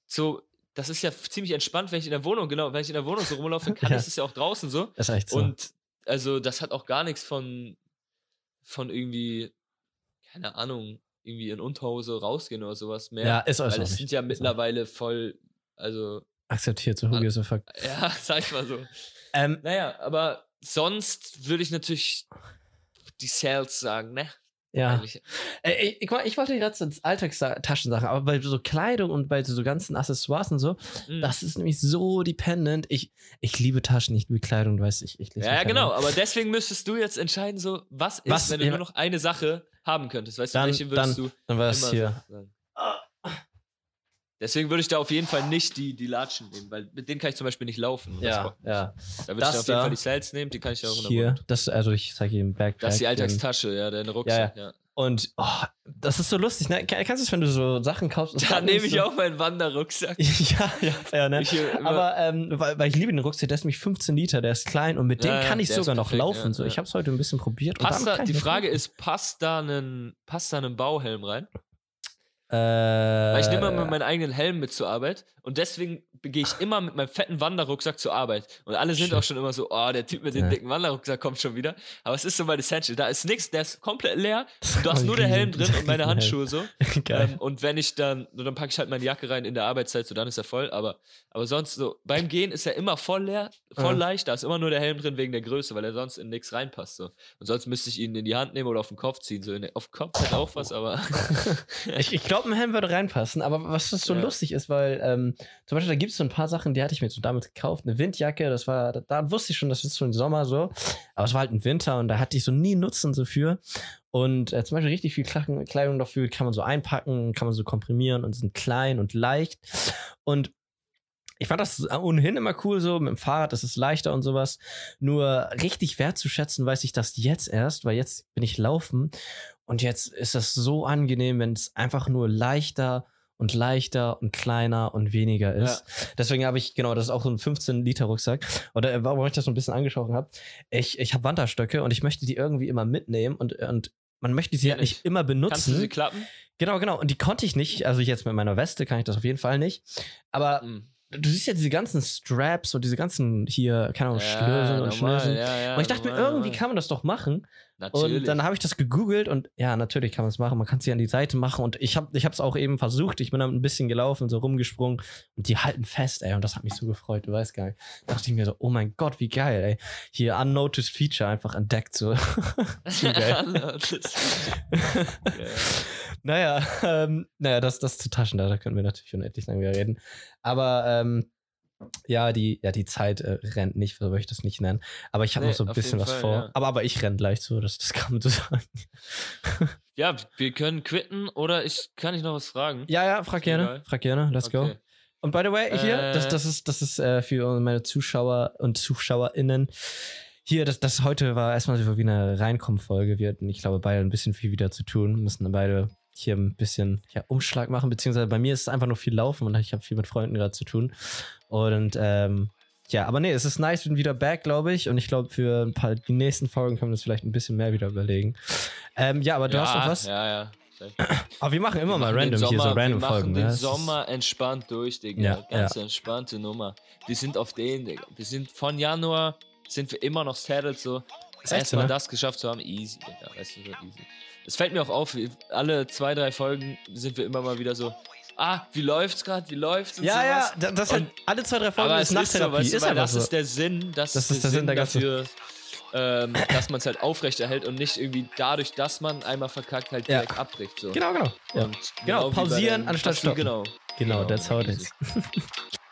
so, das ist ja ziemlich entspannt, wenn ich in der Wohnung, genau, wenn ich in der Wohnung so rumlaufe, dann kann Ja. ich das ja auch draußen so. Das ist echt so. Und also, das hat auch gar nichts von, von irgendwie, keine Ahnung, irgendwie in Unterhose rausgehen oder sowas mehr. ja, ist weil also es nicht. sind ja Ist mittlerweile voll, also, akzeptiert, so ist so fuck. ja, sag ich mal so. Ähm, Naja, aber sonst würde ich natürlich die Sales sagen, ne? Ja. Äh, ich, ich, ich wollte gerade so Alltagstaschensachen, aber bei so Kleidung und bei so ganzen Accessoires und so, Mhm. das ist nämlich so dependent. Ich, ich liebe Taschen, ich liebe Kleidung, du weißt ich. ich ja, genau, aber deswegen müsstest du jetzt entscheiden, so, was ist, Was- wenn du ja, nur noch eine Sache haben könntest? Weißt du, Dann- welche würdest dann- du Dann war es hier. sagen? Deswegen würde ich da auf jeden Fall nicht die, die Latschen nehmen, weil mit denen kann ich zum Beispiel nicht laufen. Ja, ja. Da würde ich auf jeden Fall die Sales nehmen, die kann ich ja auch in der Hier, Wohnung. das, also ich zeige ihm Backpack. Das ist die Alltagstasche, ja, dein Rucksack, ja. Und oh, das ist so lustig, ne? Kann- Kannst du es, wenn du so Sachen kaufst? Da nehme ich so, auch meinen Wanderrucksack. ja, ja, fair, ne? Immer- Aber ähm, weil, weil ich liebe den Rucksack, der ist nämlich 15 Liter, der ist klein und mit dem Ja, ja, kann ich sogar noch perfekt, laufen. ja, so. ja. Ich habe es heute ein bisschen probiert. Passt da, die noch Frage ist, passt da ein, passt da ein Bauhelm rein? Äh, Weil ich nehme immer meinen eigenen Helm mit zur Arbeit und deswegen gehe ich immer mit meinem fetten Wanderrucksack zur Arbeit. Und alle sind Shit. auch schon immer so, oh, der Typ mit dem Ja. dicken Wanderrucksack kommt schon wieder. Aber es ist so mein Essential. Da ist nichts, der ist komplett leer. Du hast nur der Helm drin und meine Handschuhe so. Ähm, und wenn ich dann, dann packe ich halt meine Jacke rein in der Arbeitszeit, so dann ist er voll. Aber, aber sonst so, beim Gehen ist er immer voll leer, voll Ja. leicht. Da ist immer nur der Helm drin wegen der Größe, weil er sonst in nichts reinpasst. So. Und sonst müsste ich ihn in die Hand nehmen oder auf den Kopf ziehen. So in, auf den Kopf hat auch was, aber. Ich, ich glaube, ein Helm würde reinpassen, aber was das so Ja. lustig ist, weil ähm, zum Beispiel da gibt es so ein paar Sachen, die hatte ich mir so damals gekauft. Eine Windjacke, das war, da, da wusste ich schon, das ist schon Sommer so, aber es war halt ein Winter und da hatte ich so nie Nutzen so für. Und äh, zum Beispiel richtig viel Kleidung, Kleidung dafür kann man so einpacken, kann man so komprimieren und sind klein und leicht. Und ich fand das ohnehin immer cool so, mit dem Fahrrad ist es leichter und sowas. Nur richtig wertzuschätzen weiß ich das jetzt erst, weil jetzt bin ich laufen und jetzt ist das so angenehm, wenn es einfach nur leichter und leichter und kleiner und weniger ist. Deswegen habe ich, genau, das ist auch so ein 15-Liter-Rucksack. Oder äh, warum ich das so ein bisschen angesprochen habe. Ich, ich habe Wanderstöcke und ich möchte die irgendwie immer mitnehmen und, und man möchte sie Ja, halt nicht nicht. immer benutzen. Kannst du sie klappen? Genau, genau. Und die konnte ich nicht. Also jetzt mit meiner Weste kann ich das auf jeden Fall nicht. Aber Mhm. Du siehst ja diese ganzen Straps und diese ganzen hier, keine Ahnung, Schnürsen und normal, Schnürsen. ja, ja, und ich dachte mir, normal, irgendwie normal. kann man das doch machen. Natürlich. Und dann habe ich das gegoogelt und ja, natürlich kann man es machen. Man kann es ja an die Seite machen. Und ich habe ich es auch eben versucht. Ich bin damit ein bisschen gelaufen, so rumgesprungen. Und die halten fest, ey. Und das hat mich so gefreut, du weißt gar nicht. Da dachte ich mir so, oh mein Gott, wie geil, ey. Hier unnoticed Feature einfach entdeckt. So. Wie geil. ja. Naja, ähm, naja, das, das zu Taschen, da, da können wir natürlich unendlich lang wieder reden. Aber ähm, ja, die, ja, die Zeit äh, rennt nicht, so würde ich das nicht nennen. Aber ich habe Nee, noch so ein bisschen was Fall, vor. ja. Aber, aber ich renne gleich so, das, das kann man so sagen. ja, wir können quitten oder ich kann ich noch was fragen. Ja, ja, frag gerne, Egal. frag gerne, let's go. Okay. Und by the way, hier, Äh. das, das ist, das ist äh, für meine Zuschauer und ZuschauerInnen. Hier, das, das heute war erstmal so wie eine Reinkommen-Folge. Wir hatten, ich glaube, beide ein bisschen viel wieder zu tun. Müssen beide hier ein bisschen ja, Umschlag machen, beziehungsweise bei mir ist es einfach nur viel Laufen und ich habe viel mit Freunden gerade zu tun. Und ähm, ja, aber nee, es ist nice, wir sind wieder back, glaube ich. Und ich glaube, für ein paar die nächsten Folgen können wir das vielleicht ein bisschen mehr wieder überlegen. Ähm, ja, aber du ja, hast noch was? Ja, ja. Aber wir machen immer Wir mal machen random hier so Sommer- random wir Folgen. machen ne? den ist- Sommer entspannt durch, Digga. Ja, Ganz entspannte Nummer. Wir sind auf den, Digga. Wir sind von Januar, sind wir immer noch saddled so. Erstmal ne? das geschafft zu haben, easy, Digga. Weißt du, easy. Es fällt mir auch auf, alle zwei, drei Folgen sind wir immer mal wieder so, ah, wie läuft's gerade, wie läuft's und Ja, ja, sowas. da- das halt alle zwei, drei Folgen aber ist es ist so, ist das so. ist der Sinn, das, Das ist der Sinn der dafür, ähm, dass man es halt aufrechterhält und nicht irgendwie dadurch, dass man einmal verkackt, halt Ja. direkt abbricht. So. Genau, genau. Ja. Genau, bei pausieren anstatt stoppen. Genau. Genau, that's how it is.